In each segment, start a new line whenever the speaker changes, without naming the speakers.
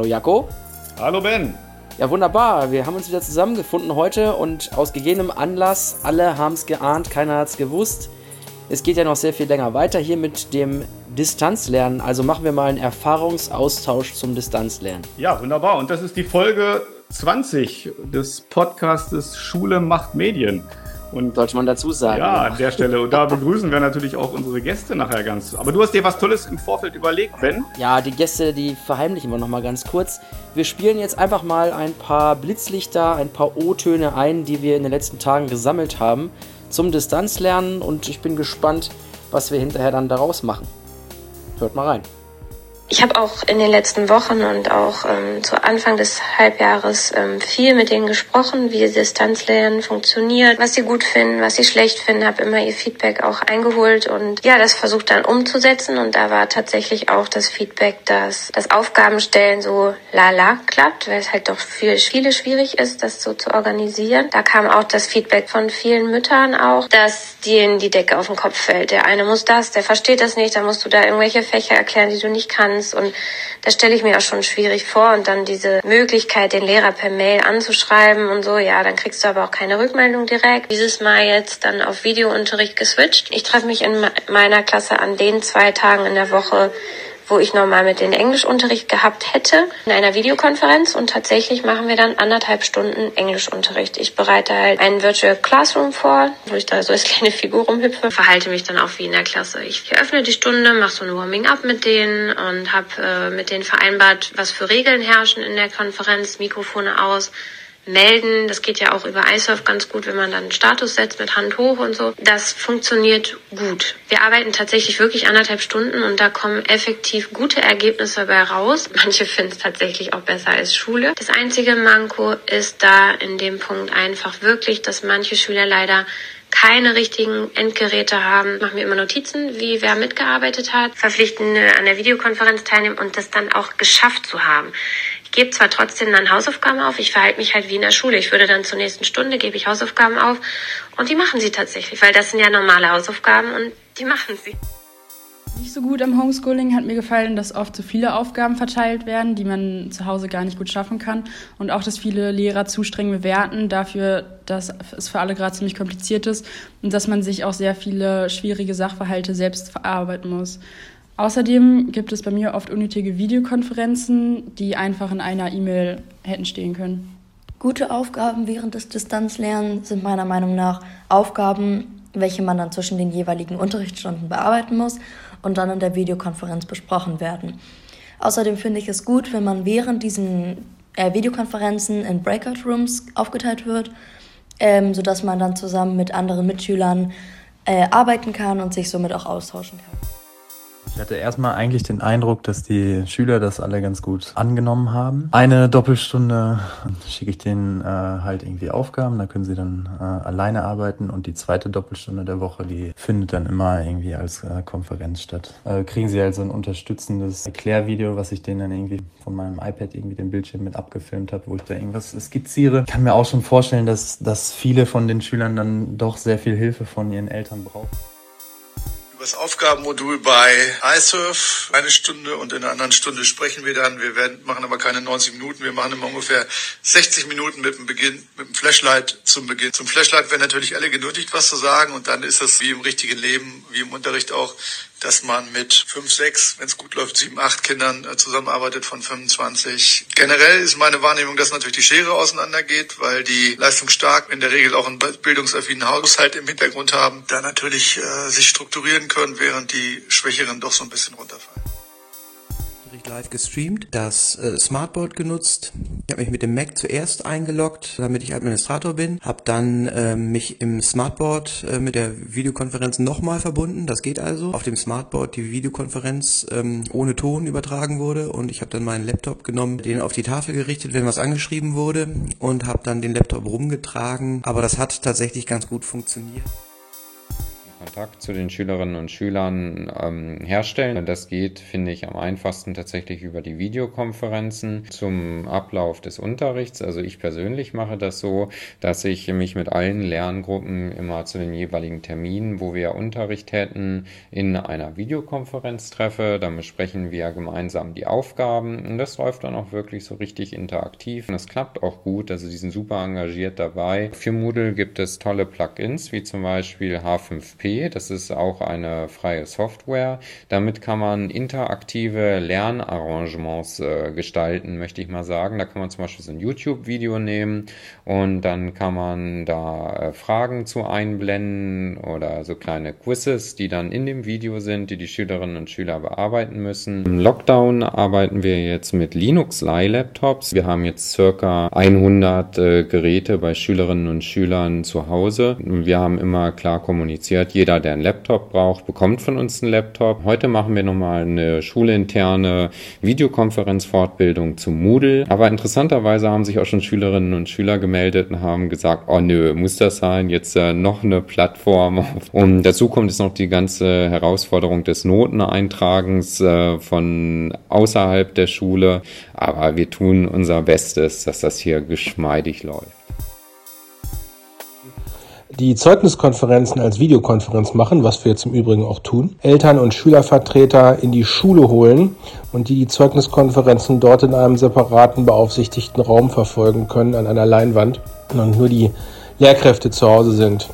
Hallo Jaco.
Hallo Ben.
Ja, wunderbar. Wir haben uns wieder zusammengefunden heute und aus gegebenem Anlass, alle haben es geahnt, keiner hat es gewusst. Es geht ja noch sehr viel länger weiter hier mit dem Distanzlernen. Also machen wir mal einen Erfahrungsaustausch zum Distanzlernen.
Ja, wunderbar. Und das ist die Folge 20 des Podcastes Schule macht Medien.
Und sollte man dazu sagen.
Ja, an der Stelle. Und da begrüßen wir natürlich auch unsere Gäste nachher ganz. Aber du hast dir was Tolles im Vorfeld überlegt, Ben?
Ja, die Gäste, die verheimlichen wir nochmal ganz kurz. Wir spielen jetzt einfach mal ein paar Blitzlichter, ein paar O-Töne ein, die wir in den letzten Tagen gesammelt haben zum Distanzlernen. Und ich bin gespannt, was wir hinterher dann daraus machen. Hört mal rein.
Ich habe auch in den letzten Wochen und auch ähm, zu Anfang des Halbjahres ähm, viel mit denen gesprochen, wie Distanzlernen funktioniert, was sie gut finden, was sie schlecht finden, habe immer ihr Feedback auch eingeholt und ja, das versucht dann umzusetzen und da war tatsächlich auch das Feedback, dass das Aufgabenstellen so lala klappt, weil es halt doch für viele schwierig ist, das so zu organisieren. Da kam auch das Feedback von vielen Müttern auch, dass denen die Decke auf den Kopf fällt. Der eine muss das, der versteht das nicht, dann musst du da irgendwelche Fächer erklären, die du nicht kannst kannst. Und das stelle ich mir auch schon schwierig vor. Und dann diese Möglichkeit, den Lehrer per Mail anzuschreiben und so, ja, dann kriegst du aber auch keine Rückmeldung direkt. Dieses Mal jetzt dann auf Videounterricht geswitcht. Ich treffe mich in meiner Klasse an den zwei Tagen in der Woche, wo ich normal mit den Englischunterricht gehabt hätte, in einer Videokonferenz und tatsächlich machen wir dann anderthalb Stunden Englischunterricht. Ich bereite halt einen Virtual Classroom vor, wo ich da so als kleine Figur rumhüpfe, verhalte mich dann auch wie in der Klasse. Ich eröffne die Stunde, mache so ein Warming-up mit denen und habe äh, mit denen vereinbart, was für Regeln herrschen in der Konferenz, Mikrofone aus, melden. Das geht ja auch über iSurf ganz gut, wenn man dann einen Status setzt mit Hand hoch und so. Das funktioniert gut. Wir arbeiten tatsächlich wirklich anderthalb Stunden und da kommen effektiv gute Ergebnisse dabei raus. Manche finden es tatsächlich auch besser als Schule. Das einzige Manko ist da in dem Punkt einfach wirklich, dass manche Schüler leider keine richtigen Endgeräte haben, machen wir immer Notizen, wie wer mitgearbeitet hat, verpflichten an der Videokonferenz teilnehmen und das dann auch geschafft zu haben. Gebe zwar trotzdem dann Hausaufgaben auf, ich verhalte mich halt wie in der Schule. Ich würde dann zur nächsten Stunde, gebe ich Hausaufgaben auf und die machen sie tatsächlich, weil das sind ja normale Hausaufgaben und die machen sie.
Nicht so gut am Homeschooling hat mir gefallen, dass oft zu viele Aufgaben verteilt werden, die man zu Hause gar nicht gut schaffen kann. Und auch, dass viele Lehrer zu streng bewerten dafür, dass es für alle gerade ziemlich kompliziert ist und dass man sich auch sehr viele schwierige Sachverhalte selbst verarbeiten muss. Außerdem gibt es bei mir oft unnötige Videokonferenzen, die einfach in einer E-Mail hätten stehen können.
Gute Aufgaben während des Distanzlernens sind meiner Meinung nach Aufgaben, welche man dann zwischen den jeweiligen Unterrichtsstunden bearbeiten muss und dann in der Videokonferenz besprochen werden. Außerdem finde ich es gut, wenn man während diesen äh, Videokonferenzen in Breakout Rooms aufgeteilt wird, ähm, sodass man dann zusammen mit anderen Mitschülern äh, arbeiten kann und sich somit auch austauschen kann.
Ich hatte erstmal eigentlich den Eindruck, dass die Schüler das alle ganz gut angenommen haben. Eine Doppelstunde schicke ich denen äh, halt irgendwie Aufgaben, da können sie dann äh, alleine arbeiten und die zweite Doppelstunde der Woche, die findet dann immer irgendwie als äh, Konferenz statt. Äh, kriegen sie halt so ein unterstützendes Erklärvideo, was ich denen dann irgendwie von meinem iPad irgendwie den Bildschirm mit abgefilmt habe, wo ich da irgendwas skizziere. Ich kann mir auch schon vorstellen, dass, dass viele von den Schülern dann doch sehr viel Hilfe von ihren Eltern brauchen
das Aufgabenmodul bei iSurf eine Stunde und in einer anderen Stunde sprechen wir dann. Wir werden, machen aber keine 90 Minuten, wir machen immer ungefähr 60 Minuten mit dem Beginn, mit dem Flashlight zum Beginn. Zum Flashlight werden natürlich alle genötigt, was zu sagen und dann ist es wie im richtigen Leben, wie im Unterricht auch, dass man mit fünf, sechs, wenn es gut läuft, sieben, acht Kindern äh, zusammenarbeitet von 25. Generell ist meine Wahrnehmung, dass natürlich die Schere auseinandergeht, weil die leistungsstark in der Regel auch einen bildungsaffinen Haushalt im Hintergrund haben, da natürlich äh, sich strukturieren können, während die Schwächeren doch so ein bisschen runterfallen
live gestreamt, das äh, Smartboard genutzt. Ich habe mich mit dem Mac zuerst eingeloggt, damit ich Administrator bin, habe dann äh, mich im Smartboard äh, mit der Videokonferenz nochmal verbunden, das geht also. Auf dem Smartboard die Videokonferenz ähm, ohne Ton übertragen wurde und ich habe dann meinen Laptop genommen, den auf die Tafel gerichtet, wenn was angeschrieben wurde und habe dann den Laptop rumgetragen, aber das hat tatsächlich ganz gut funktioniert.
Kontakt zu den Schülerinnen und Schülern ähm, herstellen. Das geht, finde ich, am einfachsten tatsächlich über die Videokonferenzen zum Ablauf des Unterrichts. Also ich persönlich mache das so, dass ich mich mit allen Lerngruppen immer zu den jeweiligen Terminen, wo wir Unterricht hätten, in einer Videokonferenz treffe. Dann besprechen wir gemeinsam die Aufgaben und das läuft dann auch wirklich so richtig interaktiv. Und das klappt auch gut. Also die sind super engagiert dabei. Für Moodle gibt es tolle Plugins, wie zum Beispiel H5P. Das ist auch eine freie Software. Damit kann man interaktive Lernarrangements äh, gestalten, möchte ich mal sagen. Da kann man zum Beispiel so ein YouTube-Video nehmen und dann kann man da äh, Fragen zu einblenden oder so kleine Quizzes, die dann in dem Video sind, die die Schülerinnen und Schüler bearbeiten müssen. Im Lockdown arbeiten wir jetzt mit Linux Laptops. Wir haben jetzt circa 100 äh, Geräte bei Schülerinnen und Schülern zu Hause. Wir haben immer klar kommuniziert, jeder, der einen Laptop braucht, bekommt von uns einen Laptop. Heute machen wir nochmal eine schulinterne Videokonferenzfortbildung zu Moodle. Aber interessanterweise haben sich auch schon Schülerinnen und Schüler gemeldet und haben gesagt, oh nö, muss das sein? Jetzt äh, noch eine Plattform. Und dazu kommt jetzt noch die ganze Herausforderung des Noteneintragens äh, von außerhalb der Schule. Aber wir tun unser Bestes, dass das hier geschmeidig läuft
die Zeugniskonferenzen als Videokonferenz machen, was wir jetzt im Übrigen auch tun, Eltern und Schülervertreter in die Schule holen und die die Zeugniskonferenzen dort in einem separaten beaufsichtigten Raum verfolgen können an einer Leinwand und nur die Lehrkräfte zu Hause sind.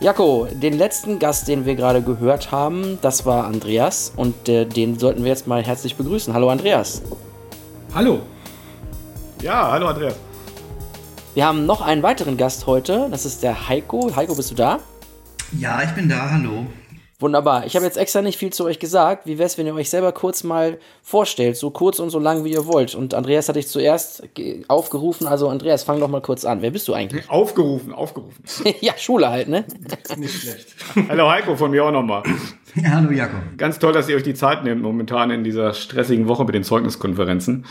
Jako, den letzten Gast, den wir gerade gehört haben, das war Andreas und äh, den sollten wir jetzt mal herzlich begrüßen. Hallo Andreas.
Hallo. Ja, hallo Andreas.
Wir haben noch einen weiteren Gast heute. Das ist der Heiko. Heiko, bist du da?
Ja, ich bin da. Hallo.
Wunderbar. Ich habe jetzt extra nicht viel zu euch gesagt. Wie wäre es, wenn ihr euch selber kurz mal vorstellt? So kurz und so lang, wie ihr wollt. Und Andreas hatte ich zuerst aufgerufen. Also, Andreas, fang doch mal kurz an. Wer bist du eigentlich?
Aufgerufen, aufgerufen.
ja, Schule halt, ne?
nicht schlecht. Hallo Heiko, von mir auch nochmal.
Ja, hallo Jakob.
Ganz toll, dass ihr euch die Zeit nehmt, momentan in dieser stressigen Woche mit den Zeugniskonferenzen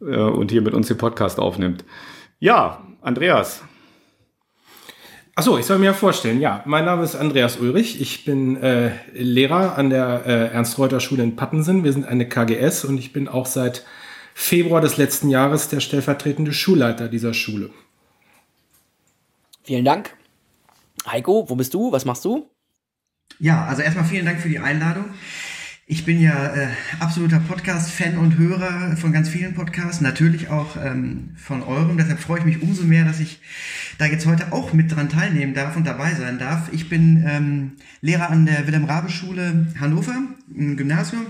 äh, und hier mit uns den Podcast aufnimmt. Ja, Andreas.
Achso, ich soll mir ja vorstellen. Ja, mein Name ist Andreas Ulrich. Ich bin äh, Lehrer an der äh, Ernst-Reuter-Schule in Pattensen. Wir sind eine KGS und ich bin auch seit Februar des letzten Jahres der stellvertretende Schulleiter dieser Schule.
Vielen Dank. Heiko, wo bist du? Was machst du?
Ja, also erstmal vielen Dank für die Einladung. Ich bin ja äh, absoluter Podcast-Fan und Hörer von ganz vielen Podcasts, natürlich auch ähm, von eurem. Deshalb freue ich mich umso mehr, dass ich da jetzt heute auch mit dran teilnehmen darf und dabei sein darf. Ich bin ähm, Lehrer an der Wilhelm-Rabe-Schule Hannover, im Gymnasium,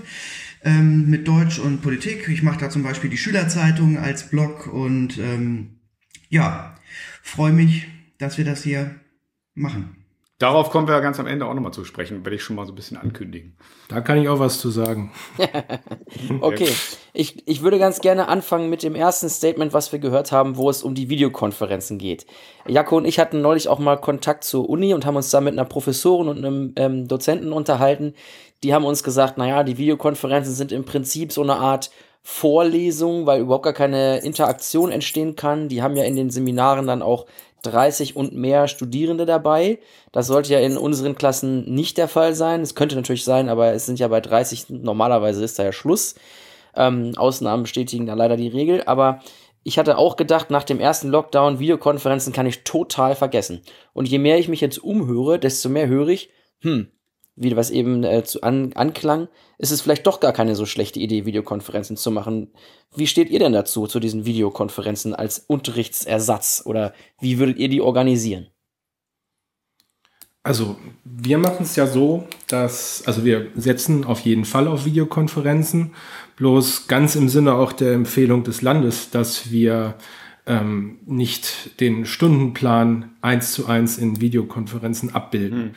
ähm, mit Deutsch und Politik. Ich mache da zum Beispiel die Schülerzeitung als Blog und ähm, ja, freue mich, dass wir das hier machen.
Darauf kommen wir ganz am Ende auch nochmal zu sprechen, werde ich schon mal so ein bisschen ankündigen.
Da kann ich auch was zu sagen.
okay, ich, ich würde ganz gerne anfangen mit dem ersten Statement, was wir gehört haben, wo es um die Videokonferenzen geht. Jako und ich hatten neulich auch mal Kontakt zur Uni und haben uns da mit einer Professorin und einem ähm, Dozenten unterhalten. Die haben uns gesagt, naja, die Videokonferenzen sind im Prinzip so eine Art Vorlesung, weil überhaupt gar keine Interaktion entstehen kann. Die haben ja in den Seminaren dann auch 30 und mehr Studierende dabei. Das sollte ja in unseren Klassen nicht der Fall sein. Es könnte natürlich sein, aber es sind ja bei 30, normalerweise ist da ja Schluss. Ähm, Ausnahmen bestätigen da leider die Regel, aber ich hatte auch gedacht, nach dem ersten Lockdown, Videokonferenzen kann ich total vergessen. Und je mehr ich mich jetzt umhöre, desto mehr höre ich, hm, wie was eben äh, zu an, anklang, ist es vielleicht doch gar keine so schlechte Idee, Videokonferenzen zu machen. Wie steht ihr denn dazu, zu diesen Videokonferenzen als Unterrichtsersatz oder wie würdet ihr die organisieren?
Also wir machen es ja so, dass, also wir setzen auf jeden Fall auf Videokonferenzen, bloß ganz im Sinne auch der Empfehlung des Landes, dass wir ähm, nicht den Stundenplan eins zu eins in Videokonferenzen abbilden. Hm.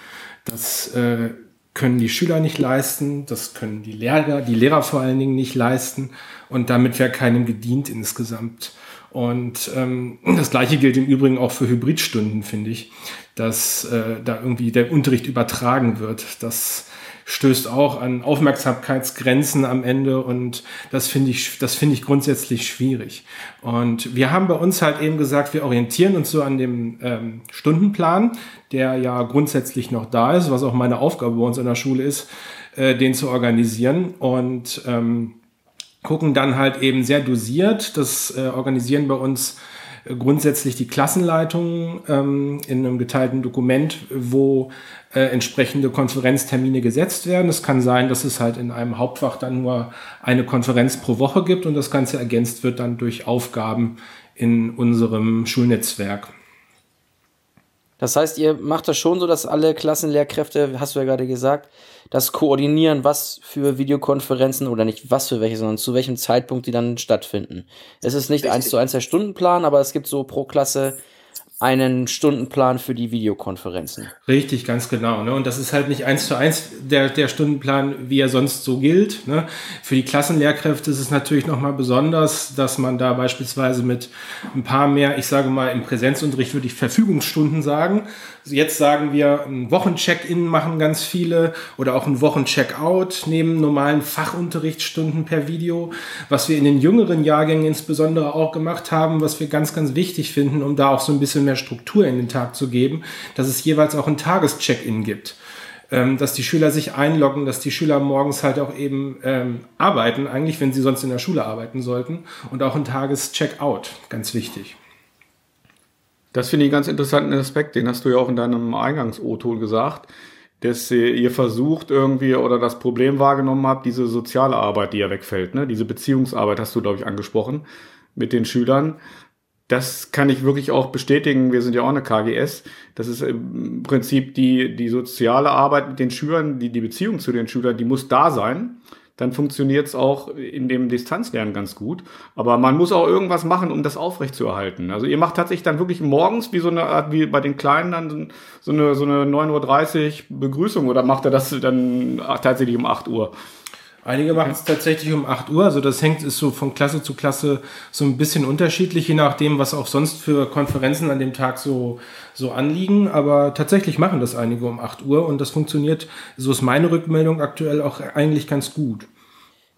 Das äh, können die Schüler nicht leisten, das können die Lehrer, die Lehrer vor allen Dingen nicht leisten und damit wäre keinem gedient insgesamt. Und ähm, das gleiche gilt im Übrigen auch für Hybridstunden, finde ich, dass äh, da irgendwie der Unterricht übertragen wird. Das stößt auch an Aufmerksamkeitsgrenzen am Ende und das finde ich, das finde ich grundsätzlich schwierig. Und wir haben bei uns halt eben gesagt, wir orientieren uns so an dem ähm, Stundenplan, der ja grundsätzlich noch da ist, was auch meine Aufgabe bei uns in der Schule ist, äh, den zu organisieren und ähm, gucken dann halt eben sehr dosiert. Das äh, organisieren bei uns grundsätzlich die Klassenleitung ähm, in einem geteilten Dokument, wo äh, entsprechende Konferenztermine gesetzt werden. Es kann sein, dass es halt in einem Hauptfach dann nur eine Konferenz pro Woche gibt und das Ganze ergänzt wird dann durch Aufgaben in unserem Schulnetzwerk.
Das heißt, ihr macht das schon so, dass alle Klassenlehrkräfte, hast du ja gerade gesagt, das koordinieren, was für Videokonferenzen oder nicht was für welche, sondern zu welchem Zeitpunkt die dann stattfinden. Es ist nicht eins zu eins der Stundenplan, aber es gibt so pro Klasse einen Stundenplan für die Videokonferenzen.
Richtig, ganz genau. Ne? Und das ist halt nicht eins zu eins der, der Stundenplan, wie er sonst so gilt. Ne? Für die Klassenlehrkräfte ist es natürlich nochmal besonders, dass man da beispielsweise mit ein paar mehr, ich sage mal, im Präsenzunterricht würde ich Verfügungsstunden sagen, Jetzt sagen wir, ein Wochencheck-In machen ganz viele oder auch ein Wochencheck-out neben normalen Fachunterrichtsstunden per Video. Was wir in den jüngeren Jahrgängen insbesondere auch gemacht haben, was wir ganz, ganz wichtig finden, um da auch so ein bisschen mehr Struktur in den Tag zu geben, dass es jeweils auch ein Tagescheck-In gibt ähm, dass die Schüler sich einloggen, dass die Schüler morgens halt auch eben ähm, arbeiten, eigentlich, wenn sie sonst in der Schule arbeiten sollten, und auch ein Tagescheck-out, ganz wichtig.
Das finde ich einen ganz interessanten Aspekt, den hast du ja auch in deinem Eingangs-O-Ton gesagt, dass ihr versucht irgendwie oder das Problem wahrgenommen habt, diese soziale Arbeit, die ja wegfällt, ne? diese Beziehungsarbeit hast du, glaube ich, angesprochen mit den Schülern. Das kann ich wirklich auch bestätigen. Wir sind ja auch eine KGS. Das ist im Prinzip die, die soziale Arbeit mit den Schülern, die, die Beziehung zu den Schülern, die muss da sein dann funktioniert es auch in dem Distanzlernen ganz gut. Aber man muss auch irgendwas machen, um das aufrechtzuerhalten. Also ihr macht tatsächlich dann wirklich morgens wie so eine Art, wie bei den Kleinen dann so eine, so eine 9.30 Uhr Begrüßung oder macht er das dann tatsächlich um 8 Uhr?
Einige machen es tatsächlich um 8 Uhr. Also das hängt, ist so von Klasse zu Klasse so ein bisschen unterschiedlich, je nachdem, was auch sonst für Konferenzen an dem Tag so, so anliegen. Aber tatsächlich machen das einige um 8 Uhr und das funktioniert, so ist meine Rückmeldung aktuell auch eigentlich ganz gut.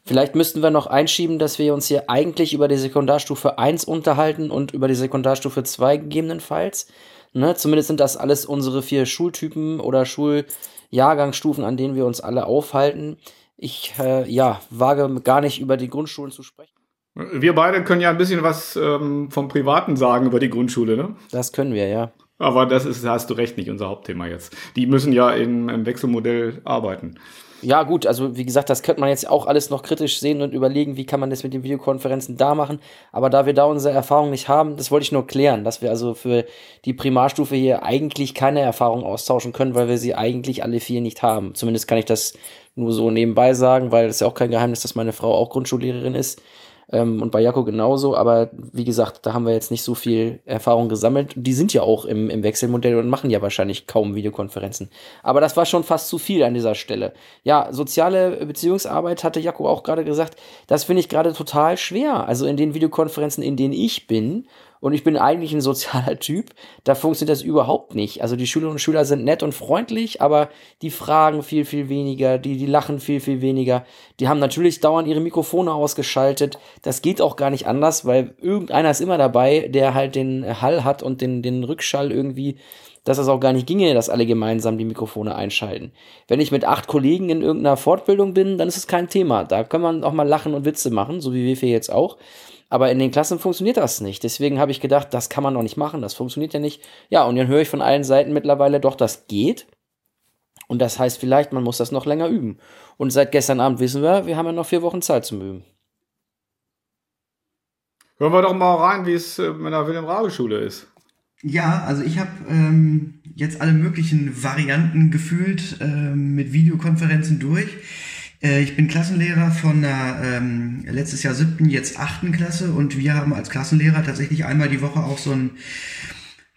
Vielleicht müssten wir noch einschieben, dass wir uns hier eigentlich über die Sekundarstufe 1 unterhalten und über die Sekundarstufe 2 gegebenenfalls. Ne? Zumindest sind das alles unsere vier Schultypen oder Schuljahrgangsstufen, an denen wir uns alle aufhalten. Ich äh, ja, wage gar nicht über die Grundschulen zu sprechen.
Wir beide können ja ein bisschen was ähm, vom Privaten sagen über die Grundschule, ne?
Das können wir, ja.
Aber das ist, da hast du recht, nicht unser Hauptthema jetzt. Die müssen ja in, im Wechselmodell arbeiten.
Ja, gut, also wie gesagt, das könnte man jetzt auch alles noch kritisch sehen und überlegen, wie kann man das mit den Videokonferenzen da machen. Aber da wir da unsere Erfahrung nicht haben, das wollte ich nur klären, dass wir also für die Primarstufe hier eigentlich keine Erfahrung austauschen können, weil wir sie eigentlich alle vier nicht haben. Zumindest kann ich das nur so nebenbei sagen, weil es ja auch kein Geheimnis, dass meine Frau auch Grundschullehrerin ist. Ähm, und bei Jaco genauso, aber wie gesagt, da haben wir jetzt nicht so viel Erfahrung gesammelt. Die sind ja auch im, im Wechselmodell und machen ja wahrscheinlich kaum Videokonferenzen. Aber das war schon fast zu viel an dieser Stelle. Ja, soziale Beziehungsarbeit hatte Jaco auch gerade gesagt, das finde ich gerade total schwer. Also in den Videokonferenzen, in denen ich bin, und ich bin eigentlich ein sozialer Typ, da funktioniert das überhaupt nicht. Also die Schülerinnen und Schüler sind nett und freundlich, aber die fragen viel, viel weniger, die, die lachen viel, viel weniger. Die haben natürlich dauernd ihre Mikrofone ausgeschaltet. Das geht auch gar nicht anders, weil irgendeiner ist immer dabei, der halt den Hall hat und den, den Rückschall irgendwie dass es auch gar nicht ginge, dass alle gemeinsam die Mikrofone einschalten. Wenn ich mit acht Kollegen in irgendeiner Fortbildung bin, dann ist es kein Thema. Da kann man auch mal lachen und Witze machen, so wie wir jetzt auch. Aber in den Klassen funktioniert das nicht. Deswegen habe ich gedacht, das kann man doch nicht machen, das funktioniert ja nicht. Ja, und dann höre ich von allen Seiten mittlerweile, doch, das geht. Und das heißt vielleicht, man muss das noch länger üben. Und seit gestern Abend wissen wir, wir haben ja noch vier Wochen Zeit zum Üben.
Hören wir doch mal rein, wie es in der Wilhelm-Rabe-Schule ist.
Ja, also ich habe ähm, jetzt alle möglichen Varianten gefühlt ähm, mit Videokonferenzen durch. Äh, ich bin Klassenlehrer von der ähm, letztes Jahr siebten, jetzt achten Klasse und wir haben als Klassenlehrer tatsächlich einmal die Woche auch so ein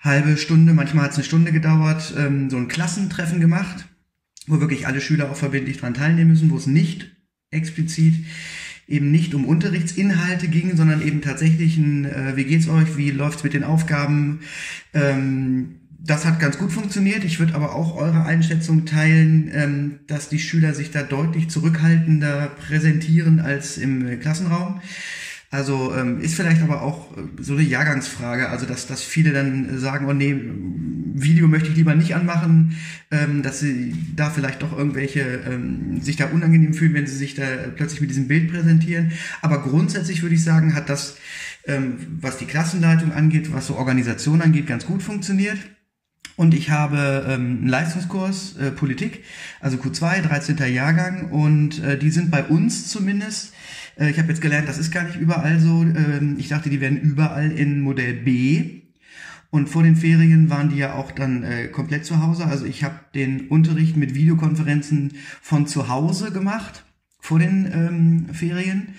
halbe Stunde, manchmal hat es eine Stunde gedauert, ähm, so ein Klassentreffen gemacht, wo wirklich alle Schüler auch verbindlich dran teilnehmen müssen, wo es nicht explizit eben nicht um Unterrichtsinhalte ging, sondern eben tatsächlich ein, äh, wie geht's euch, wie läuft's mit den Aufgaben. Ähm, das hat ganz gut funktioniert. Ich würde aber auch eure Einschätzung teilen, ähm, dass die Schüler sich da deutlich zurückhaltender präsentieren als im Klassenraum. Also ähm, ist vielleicht aber auch äh, so eine Jahrgangsfrage, also dass, dass viele dann sagen, oh nee, Video möchte ich lieber nicht anmachen, ähm, dass sie da vielleicht doch irgendwelche sich da unangenehm fühlen, wenn sie sich da plötzlich mit diesem Bild präsentieren. Aber grundsätzlich würde ich sagen, hat das, was die Klassenleitung angeht, was so Organisation angeht, ganz gut funktioniert. Und ich habe ähm, einen Leistungskurs äh, Politik, also Q2, 13. Jahrgang. Und äh, die sind bei uns zumindest äh, ich habe jetzt gelernt, das ist gar nicht überall so. Ähm, ich dachte, die werden überall in Modell B. Und vor den Ferien waren die ja auch dann äh, komplett zu Hause. Also ich habe den Unterricht mit Videokonferenzen von zu Hause gemacht vor den ähm, Ferien.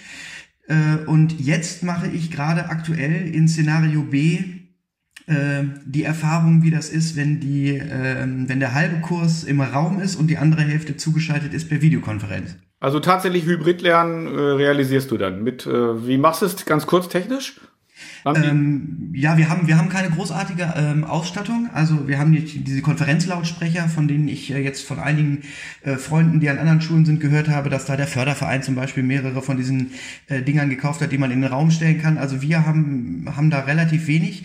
Äh, und jetzt mache ich gerade aktuell in Szenario B äh, die Erfahrung, wie das ist, wenn die, äh, wenn der halbe Kurs im Raum ist und die andere Hälfte zugeschaltet ist per Videokonferenz.
Also tatsächlich Hybridlernen äh, realisierst du dann mit, äh, wie machst du es ganz kurz technisch?
Ähm, ja, wir haben, wir haben keine großartige ähm, Ausstattung. Also wir haben die, diese Konferenzlautsprecher, von denen ich äh, jetzt von einigen äh, Freunden, die an anderen Schulen sind, gehört habe, dass da der Förderverein zum Beispiel mehrere von diesen äh, Dingern gekauft hat, die man in den Raum stellen kann. Also wir haben, haben da relativ wenig.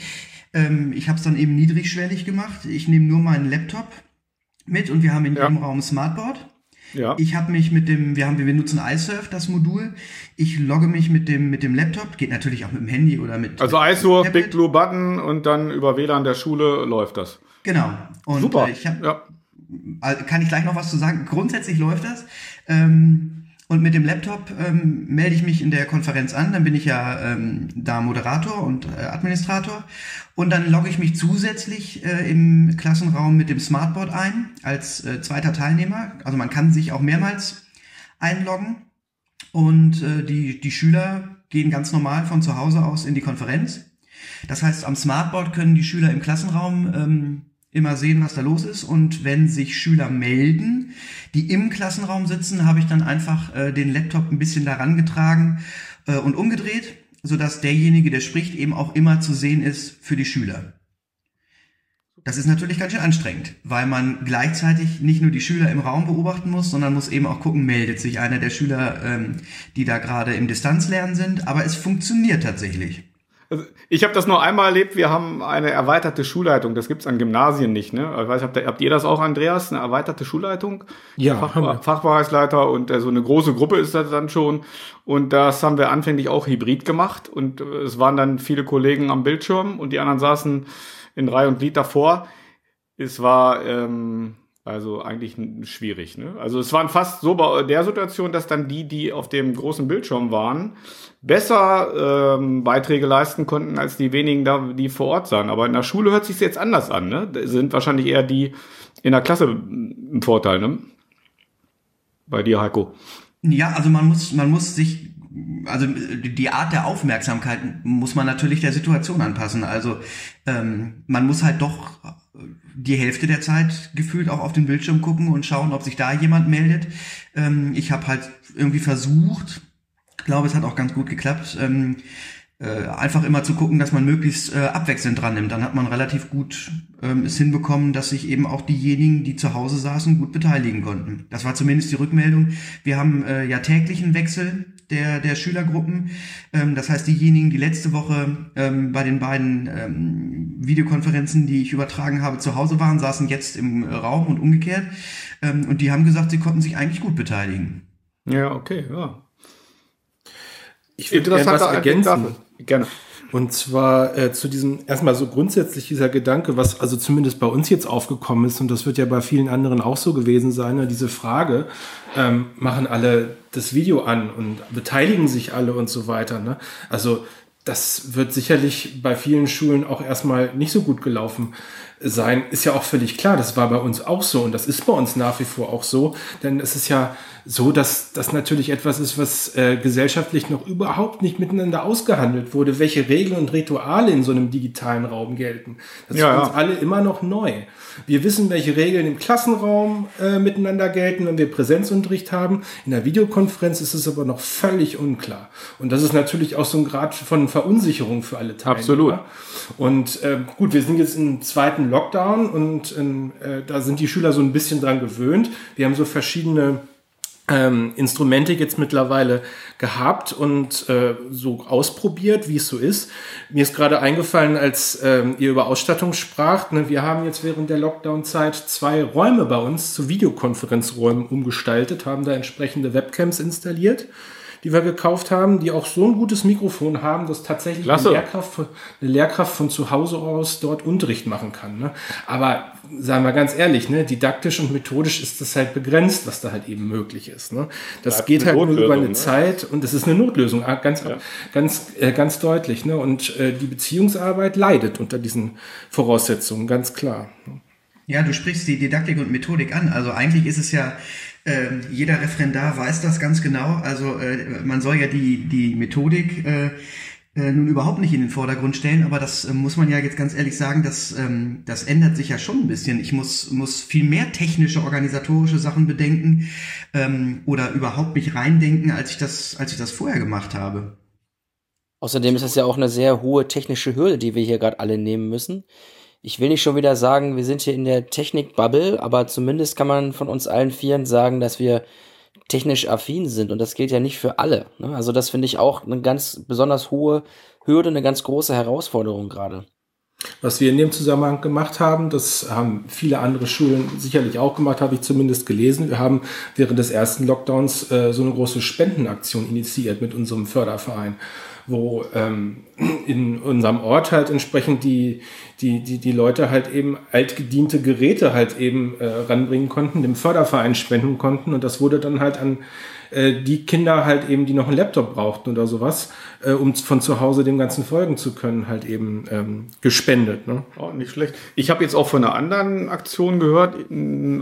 Ähm, ich habe es dann eben niedrigschwellig gemacht. Ich nehme nur meinen Laptop mit und wir haben in ja. jedem Raum Smartboard. Ja. Ich habe mich mit dem, wir haben, wir benutzen iSurf, das Modul. Ich logge mich mit dem, mit dem Laptop, geht natürlich auch mit dem Handy oder mit.
Also iSurf, Big Blue Button und dann über WLAN der Schule läuft das.
Genau. Und Super. Äh, ich hab, ja. Kann ich gleich noch was zu sagen? Grundsätzlich läuft das. Ähm, und mit dem Laptop ähm, melde ich mich in der Konferenz an, dann bin ich ja ähm, da Moderator und äh, Administrator. Und dann logge ich mich zusätzlich äh, im Klassenraum mit dem Smartboard ein als äh, zweiter Teilnehmer. Also man kann sich auch mehrmals einloggen. Und äh, die, die Schüler gehen ganz normal von zu Hause aus in die Konferenz. Das heißt, am Smartboard können die Schüler im Klassenraum ähm, immer sehen, was da los ist. Und wenn sich Schüler melden, die im Klassenraum sitzen, habe ich dann einfach äh, den Laptop ein bisschen daran getragen äh, und umgedreht, sodass derjenige, der spricht, eben auch immer zu sehen ist für die Schüler. Das ist natürlich ganz schön anstrengend, weil man gleichzeitig nicht nur die Schüler im Raum beobachten muss, sondern muss eben auch gucken, meldet sich einer der Schüler, ähm, die da gerade im Distanzlernen sind. Aber es funktioniert tatsächlich.
Also ich habe das nur einmal erlebt, wir haben eine erweiterte Schulleitung, das gibt's an Gymnasien nicht. Ne? Ich weiß, habt, ihr, habt ihr das auch, Andreas, eine erweiterte Schulleitung?
Ja.
Fach, Fachbereichsleiter und äh, so eine große Gruppe ist das dann schon. Und das haben wir anfänglich auch hybrid gemacht und äh, es waren dann viele Kollegen am Bildschirm und die anderen saßen in Reihe und Glied davor. Es war ähm, also eigentlich schwierig. Ne? Also es waren fast so bei der Situation, dass dann die, die auf dem großen Bildschirm waren, besser ähm, Beiträge leisten konnten als die wenigen da, die vor Ort sahen. Aber in der Schule hört sich jetzt anders an. Ne? Sind wahrscheinlich eher die in der Klasse im Vorteil. Ne? Bei dir, Heiko.
Ja, also man muss, man muss sich also die Art der Aufmerksamkeit muss man natürlich der Situation anpassen. Also ähm, man muss halt doch die Hälfte der Zeit gefühlt auch auf den Bildschirm gucken und schauen, ob sich da jemand meldet. Ähm, ich habe halt irgendwie versucht, glaube, es hat auch ganz gut geklappt. Ähm, äh, einfach immer zu gucken, dass man möglichst äh, abwechselnd dran nimmt. Dann hat man relativ gut ähm, es hinbekommen, dass sich eben auch diejenigen, die zu Hause saßen, gut beteiligen konnten. Das war zumindest die Rückmeldung. Wir haben äh, ja täglichen Wechsel der, der Schülergruppen. Ähm, das heißt, diejenigen, die letzte Woche ähm, bei den beiden ähm, Videokonferenzen, die ich übertragen habe, zu Hause waren, saßen jetzt im Raum und umgekehrt. Ähm, und die haben gesagt, sie konnten sich eigentlich gut beteiligen.
Ja, okay, ja.
Ich würde gerne was ergänzen. Gerne. Und zwar äh, zu diesem, erstmal so grundsätzlich dieser Gedanke, was also zumindest bei uns jetzt aufgekommen ist, und das wird ja bei vielen anderen auch so gewesen sein, ne, diese Frage, ähm, machen alle das Video an und beteiligen sich alle und so weiter. Ne? Also das wird sicherlich bei vielen Schulen auch erstmal nicht so gut gelaufen sein, ist ja auch völlig klar. Das war bei uns auch so und das ist bei uns nach wie vor auch so, denn es ist ja so, dass das natürlich etwas ist, was äh, gesellschaftlich noch überhaupt nicht miteinander ausgehandelt wurde, welche Regeln und Rituale in so einem digitalen Raum gelten. Das
Ja,
ist für
ja.
uns alle immer noch neu. Wir wissen, welche Regeln im Klassenraum äh, miteinander gelten, wenn wir Präsenzunterricht haben. In der Videokonferenz ist es aber noch völlig unklar. Und das ist natürlich auch so ein Grad von Verunsicherung für alle Teilnehmer.
Absolut.
Und äh, gut, wir sind jetzt im zweiten Lockdown und ähm, äh, da sind die Schüler so ein bisschen dran gewöhnt. Wir haben so verschiedene ähm, Instrumente jetzt mittlerweile gehabt und äh, so ausprobiert, wie es so ist. Mir ist gerade eingefallen, als ähm, ihr über Ausstattung spracht, ne, wir haben jetzt während der Lockdown-Zeit zwei Räume bei uns zu Videokonferenzräumen umgestaltet, haben da entsprechende Webcams installiert die wir gekauft haben, die auch so ein gutes Mikrofon haben, dass tatsächlich eine. Lehrkraft, von- eine Lehrkraft von zu Hause aus dort Unterricht machen kann. Ne? Aber sagen wir ganz ehrlich, ne, didaktisch und methodisch ist das halt begrenzt, was da halt eben möglich ist. Ne? Das
Bleibt
geht halt nur über eine
ne?
Zeit und das ist eine Notlösung, ah, ganz, ganz, äh, ganz deutlich. Ne? Und äh, die Beziehungsarbeit leidet unter diesen Voraussetzungen, ganz klar.
Ja, du sprichst die Didaktik und Methodik an. Also eigentlich ist es ja, ähm, jeder Referendar weiß das ganz genau. Also äh, man soll ja die, die Methodik äh, äh, nun überhaupt nicht in den Vordergrund stellen, aber das äh, muss man ja jetzt ganz ehrlich sagen, das, ähm, das ändert sich ja schon ein bisschen. Ich muss, muss viel mehr technische, organisatorische Sachen bedenken ähm, oder überhaupt mich reindenken, als ich das, als ich das vorher gemacht habe.
Außerdem ist es ja auch eine sehr hohe technische Hürde, die wir hier gerade alle nehmen müssen. Ich will nicht schon wieder sagen, wir sind hier in der Technik-Bubble, aber zumindest kann man von uns allen Vieren sagen, dass wir technisch affin sind. Und das gilt ja nicht für alle. Ne? Also das finde ich auch eine ganz besonders hohe Hürde, eine ganz große Herausforderung gerade.
Was wir in dem Zusammenhang gemacht haben, das haben viele andere Schulen sicherlich auch gemacht, habe ich zumindest gelesen. Wir haben während des ersten Lockdowns äh, so eine große Spendenaktion initiiert mit unserem Förderverein, wo ähm, in unserem Ort halt entsprechend die, die, die, die Leute halt eben altgediente Geräte halt eben äh, ranbringen konnten, dem Förderverein spenden konnten. Und das wurde dann halt an äh, die Kinder halt eben, die noch einen Laptop brauchten oder sowas, äh, um von zu Hause dem Ganzen folgen zu können, halt eben ähm, gespendet. Ne?
Oh, nicht schlecht. Ich habe jetzt auch von einer anderen Aktion gehört,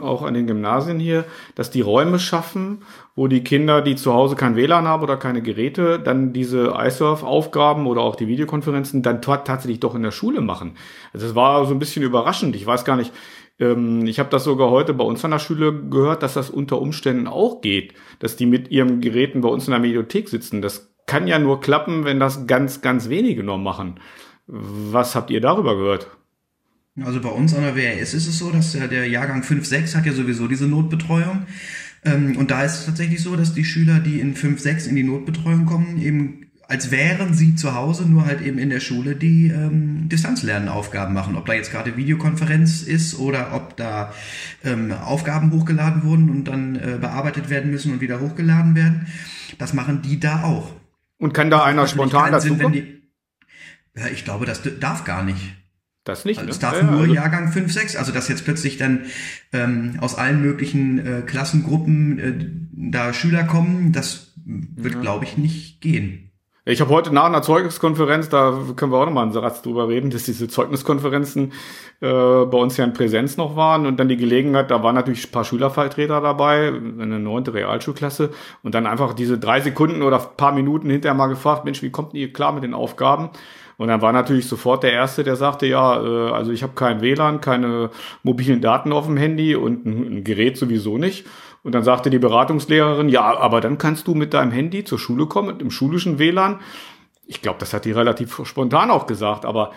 auch an den Gymnasien hier, dass die Räume schaffen, wo die Kinder, die zu Hause kein WLAN haben oder keine Geräte, dann diese iSurf-Aufgaben oder auch die Videokonferenzen dann ta- tatsächlich doch in der Schule machen. Also das war so ein bisschen überraschend. Ich weiß gar nicht, ähm, ich habe das sogar heute bei uns an der Schule gehört, dass das unter Umständen auch geht, dass die mit ihren Geräten bei uns in der Mediathek sitzen. Das kann ja nur klappen, wenn das ganz, ganz wenige noch machen. Was habt ihr darüber gehört?
Also bei uns an der WRS ist es so, dass ja der Jahrgang 5-6 hat ja sowieso diese Notbetreuung. Ähm, und da ist es tatsächlich so, dass die Schüler, die in 5-6 in die Notbetreuung kommen, eben als wären sie zu Hause, nur halt eben in der Schule die ähm, Distanzlernenaufgaben machen. Ob da jetzt gerade Videokonferenz ist oder ob da ähm, Aufgaben hochgeladen wurden und dann äh, bearbeitet werden müssen und wieder hochgeladen werden. Das machen die da auch.
Und kann da einer spontan dazu
Sinn, die- Ja, ich glaube, das darf gar nicht.
Das nicht,
Also
ne?
es darf
Ja, ja,
nur
also-
Jahrgang 5, 6. Also dass jetzt plötzlich dann ähm, aus allen möglichen äh, Klassengruppen äh, da Schüler kommen, das wird, glaube ich, nicht gehen.
Ich habe heute nach einer Zeugniskonferenz, da können wir auch nochmal einen Satz drüber reden, dass diese Zeugniskonferenzen äh, bei uns ja in Präsenz noch waren und dann die Gelegenheit, da waren natürlich ein paar Schülervertreter dabei, eine neunte Realschulklasse und dann einfach diese drei Sekunden oder paar Minuten hinterher mal gefragt, Mensch, wie kommt ihr klar mit den Aufgaben? Und dann war natürlich sofort der Erste, der sagte, ja, äh, also ich habe kein WLAN, keine mobilen Daten auf dem Handy und ein, ein Gerät sowieso nicht. Und dann sagte die Beratungslehrerin, ja, aber dann kannst du mit deinem Handy zur Schule kommen, mit dem schulischen WLAN. Ich glaube, das hat die relativ spontan auch gesagt, aber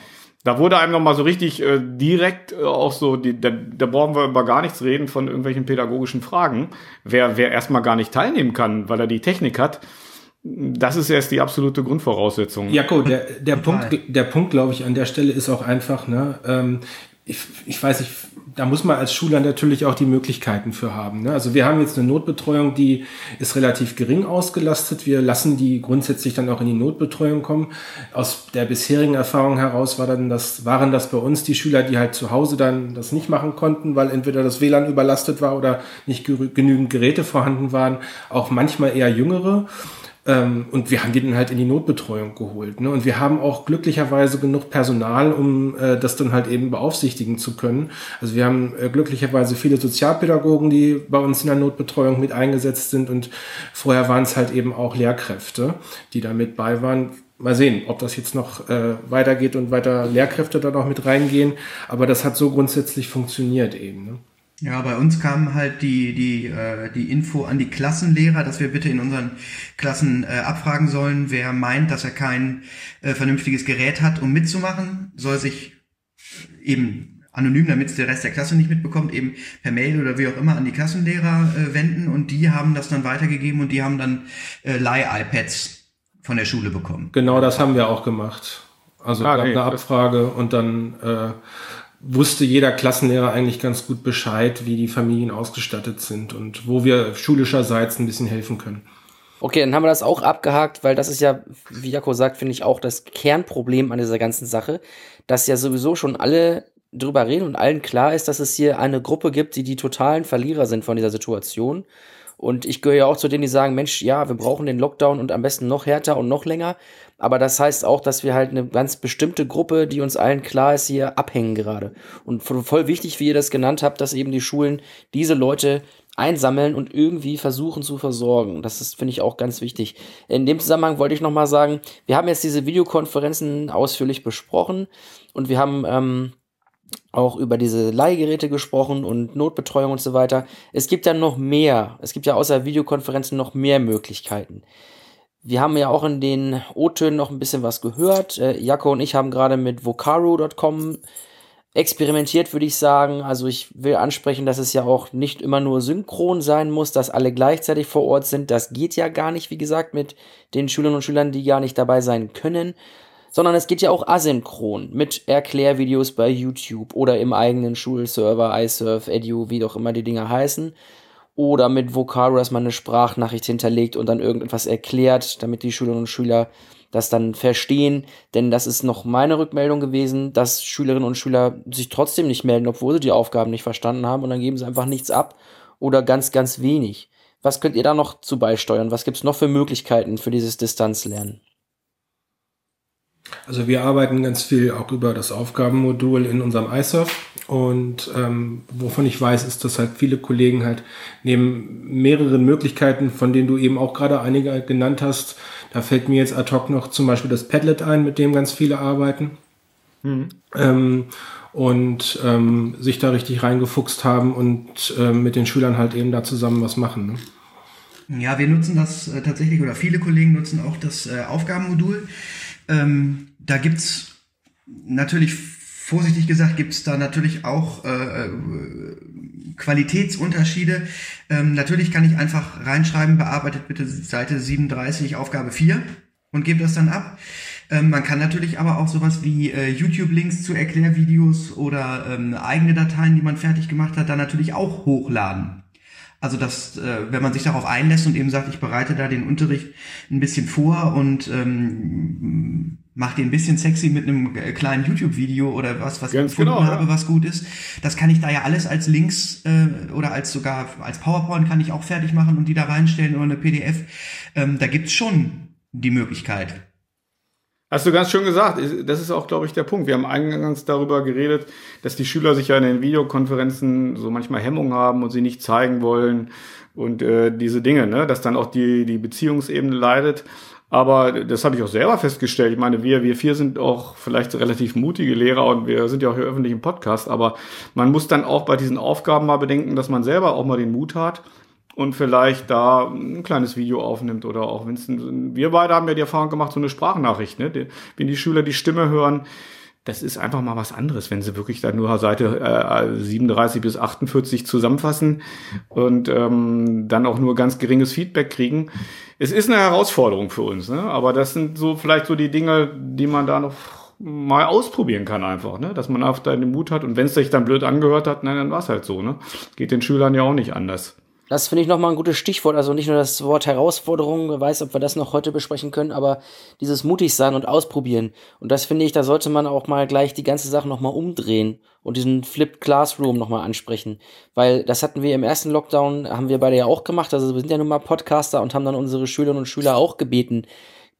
da wurde einem nochmal so richtig äh, direkt äh, auch so, die, da, da brauchen wir über gar nichts reden von irgendwelchen pädagogischen Fragen. Wer, wer erstmal gar nicht teilnehmen kann, weil er die Technik hat, das ist erst die absolute Grundvoraussetzung.
Jakob, der, der Punkt, der Punkt, glaube ich, an der Stelle ist auch einfach, ne, ähm, ich, ich weiß nicht, da muss man als Schüler natürlich auch die Möglichkeiten für haben. Ne? Also wir haben jetzt eine Notbetreuung, die ist relativ gering ausgelastet. Wir lassen die grundsätzlich dann auch in die Notbetreuung kommen. Aus der bisherigen Erfahrung heraus war dann das, waren das bei uns die Schüler, die halt zu Hause dann das nicht machen konnten, weil entweder das WLAN überlastet war oder nicht genügend Geräte vorhanden waren. Auch manchmal eher jüngere. Ähm, und wir haben die dann halt in die Notbetreuung geholt. Ne? Und wir haben auch glücklicherweise genug Personal, um äh, das dann halt eben beaufsichtigen zu können. Also wir haben äh, glücklicherweise viele Sozialpädagogen, die bei uns in der Notbetreuung mit eingesetzt sind. Und vorher waren es halt eben auch Lehrkräfte, die da mit bei waren. Mal sehen, ob das jetzt noch äh, weitergeht und weiter Lehrkräfte da noch mit reingehen. Aber das hat so grundsätzlich funktioniert eben. Ne?
Ja, bei uns kam halt die, die, äh, die Info an die Klassenlehrer, dass wir bitte in unseren Klassen äh, abfragen sollen, wer meint, dass er kein äh, vernünftiges Gerät hat, um mitzumachen, soll sich eben anonym, damit es der Rest der Klasse nicht mitbekommt, eben per Mail oder wie auch immer an die Klassenlehrer äh, wenden und die haben das dann weitergegeben und die haben dann äh, Leih-iPads von der Schule bekommen.
Genau das haben wir auch gemacht. Also ah, nee, eine Abfrage und dann äh, wusste jeder Klassenlehrer eigentlich ganz gut Bescheid, wie die Familien ausgestattet sind und wo wir schulischerseits ein bisschen helfen können.
Okay, dann haben wir das auch abgehakt, weil das ist ja, wie Jako sagt, finde ich auch das Kernproblem an dieser ganzen Sache, dass ja sowieso schon alle drüber reden und allen klar ist, dass es hier eine Gruppe gibt, die die totalen Verlierer sind von dieser Situation. Und ich gehöre ja auch zu denen, die sagen, Mensch, ja, wir brauchen den Lockdown und am besten noch härter und noch länger. Aber das heißt auch, dass wir halt eine ganz bestimmte Gruppe, die uns allen klar ist, hier abhängen gerade. Und voll wichtig, wie ihr das genannt habt, dass eben die Schulen diese Leute einsammeln und irgendwie versuchen zu versorgen. Das ist, finde ich, auch ganz wichtig. In dem Zusammenhang wollte ich nochmal sagen, wir haben jetzt diese Videokonferenzen ausführlich besprochen und wir haben ähm, auch über diese Leihgeräte gesprochen und Notbetreuung und so weiter. Es gibt ja noch mehr. Es gibt ja außer Videokonferenzen noch mehr Möglichkeiten. Wir haben ja auch in den O-Tönen noch ein bisschen was gehört. Äh, Jaco und ich haben gerade mit Vocaro.com experimentiert, würde ich sagen. Also ich will ansprechen, dass es ja auch nicht immer nur synchron sein muss, dass alle gleichzeitig vor Ort sind. Das geht ja gar nicht, wie gesagt, mit den Schülerinnen und Schülern, die gar nicht dabei sein können. Sondern es geht ja auch asynchron mit Erklärvideos bei YouTube oder im eigenen Schulserver, iSurf, Edu, wie doch immer die Dinger heißen oder mit Vocaro, dass man eine Sprachnachricht hinterlegt und dann irgendetwas erklärt, damit die Schülerinnen und Schüler das dann verstehen. Denn das ist noch meine Rückmeldung gewesen, dass Schülerinnen und Schüler sich trotzdem nicht melden, obwohl sie die Aufgaben nicht verstanden haben und dann geben sie einfach nichts ab oder ganz, ganz wenig. Was könnt ihr da noch zu beisteuern? Was gibt es noch für Möglichkeiten für dieses Distanzlernen?
Also wir arbeiten ganz viel auch über das Aufgabenmodul in unserem iSurf und ähm, wovon ich weiß, ist, dass halt viele Kollegen halt neben mehreren Möglichkeiten, von denen du eben auch gerade einige genannt hast, da fällt mir jetzt ad hoc noch zum Beispiel das Padlet ein, mit dem ganz viele arbeiten. Mhm. Ähm, und ähm, sich da richtig reingefuchst haben und ähm, mit den Schülern halt eben da zusammen was machen.
Ne? Ja, wir nutzen das äh, tatsächlich oder viele Kollegen nutzen auch das äh, Aufgabenmodul. Ähm, da gibt's natürlich, vorsichtig gesagt, gibt's da natürlich auch äh, äh, Qualitätsunterschiede. Ähm, natürlich kann ich einfach reinschreiben, bearbeitet bitte Seite 37, Aufgabe 4 und gebe das dann ab. Ähm, man kann natürlich aber auch sowas wie äh, YouTube-Links zu Erklärvideos oder ähm, eigene Dateien, die man fertig gemacht hat, dann natürlich auch hochladen. Also dass, äh, wenn man sich darauf einlässt und eben sagt, ich bereite da den Unterricht ein bisschen vor und ähm, mache den ein bisschen sexy mit einem äh, kleinen YouTube-Video oder was, was
Ganz ich gefunden genau,
habe, ja. was gut ist, das kann ich da ja alles als Links äh, oder als sogar als PowerPoint kann ich auch fertig machen und die da reinstellen oder eine PDF. Ähm, da gibt's schon die Möglichkeit.
Hast du ganz schön gesagt, das ist auch, glaube ich, der Punkt. Wir haben eingangs darüber geredet, dass die Schüler sich ja in den Videokonferenzen so manchmal Hemmungen haben und sie nicht zeigen wollen und äh, diese Dinge, ne? dass dann auch die, die Beziehungsebene leidet. Aber das habe ich auch selber festgestellt. Ich meine, wir, wir vier sind auch vielleicht relativ mutige Lehrer und wir sind ja auch hier öffentlich im Podcast. Aber man muss dann auch bei diesen Aufgaben mal bedenken, dass man selber auch mal den Mut hat, und vielleicht da ein kleines Video aufnimmt oder auch wenn es wir beide haben ja die Erfahrung gemacht, so eine Sprachnachricht, ne? wenn die Schüler die Stimme hören, das ist einfach mal was anderes, wenn sie wirklich da nur Seite äh, 37 bis 48 zusammenfassen und ähm, dann auch nur ganz geringes Feedback kriegen. Es ist eine Herausforderung für uns, ne? aber das sind so vielleicht so die Dinge, die man da noch mal ausprobieren kann einfach, ne? dass man da den Mut hat und wenn es sich dann blöd angehört hat, nein, dann war es halt so. Ne? Geht den Schülern ja auch nicht anders.
Das finde ich nochmal ein gutes Stichwort. Also nicht nur das Wort Herausforderung, wer weiß, ob wir das noch heute besprechen können, aber dieses mutig sein und ausprobieren. Und das finde ich, da sollte man auch mal gleich die ganze Sache nochmal umdrehen und diesen Flipped Classroom nochmal ansprechen. Weil das hatten wir im ersten Lockdown, haben wir beide ja auch gemacht. Also wir sind ja nun mal Podcaster und haben dann unsere Schülerinnen und Schüler auch gebeten,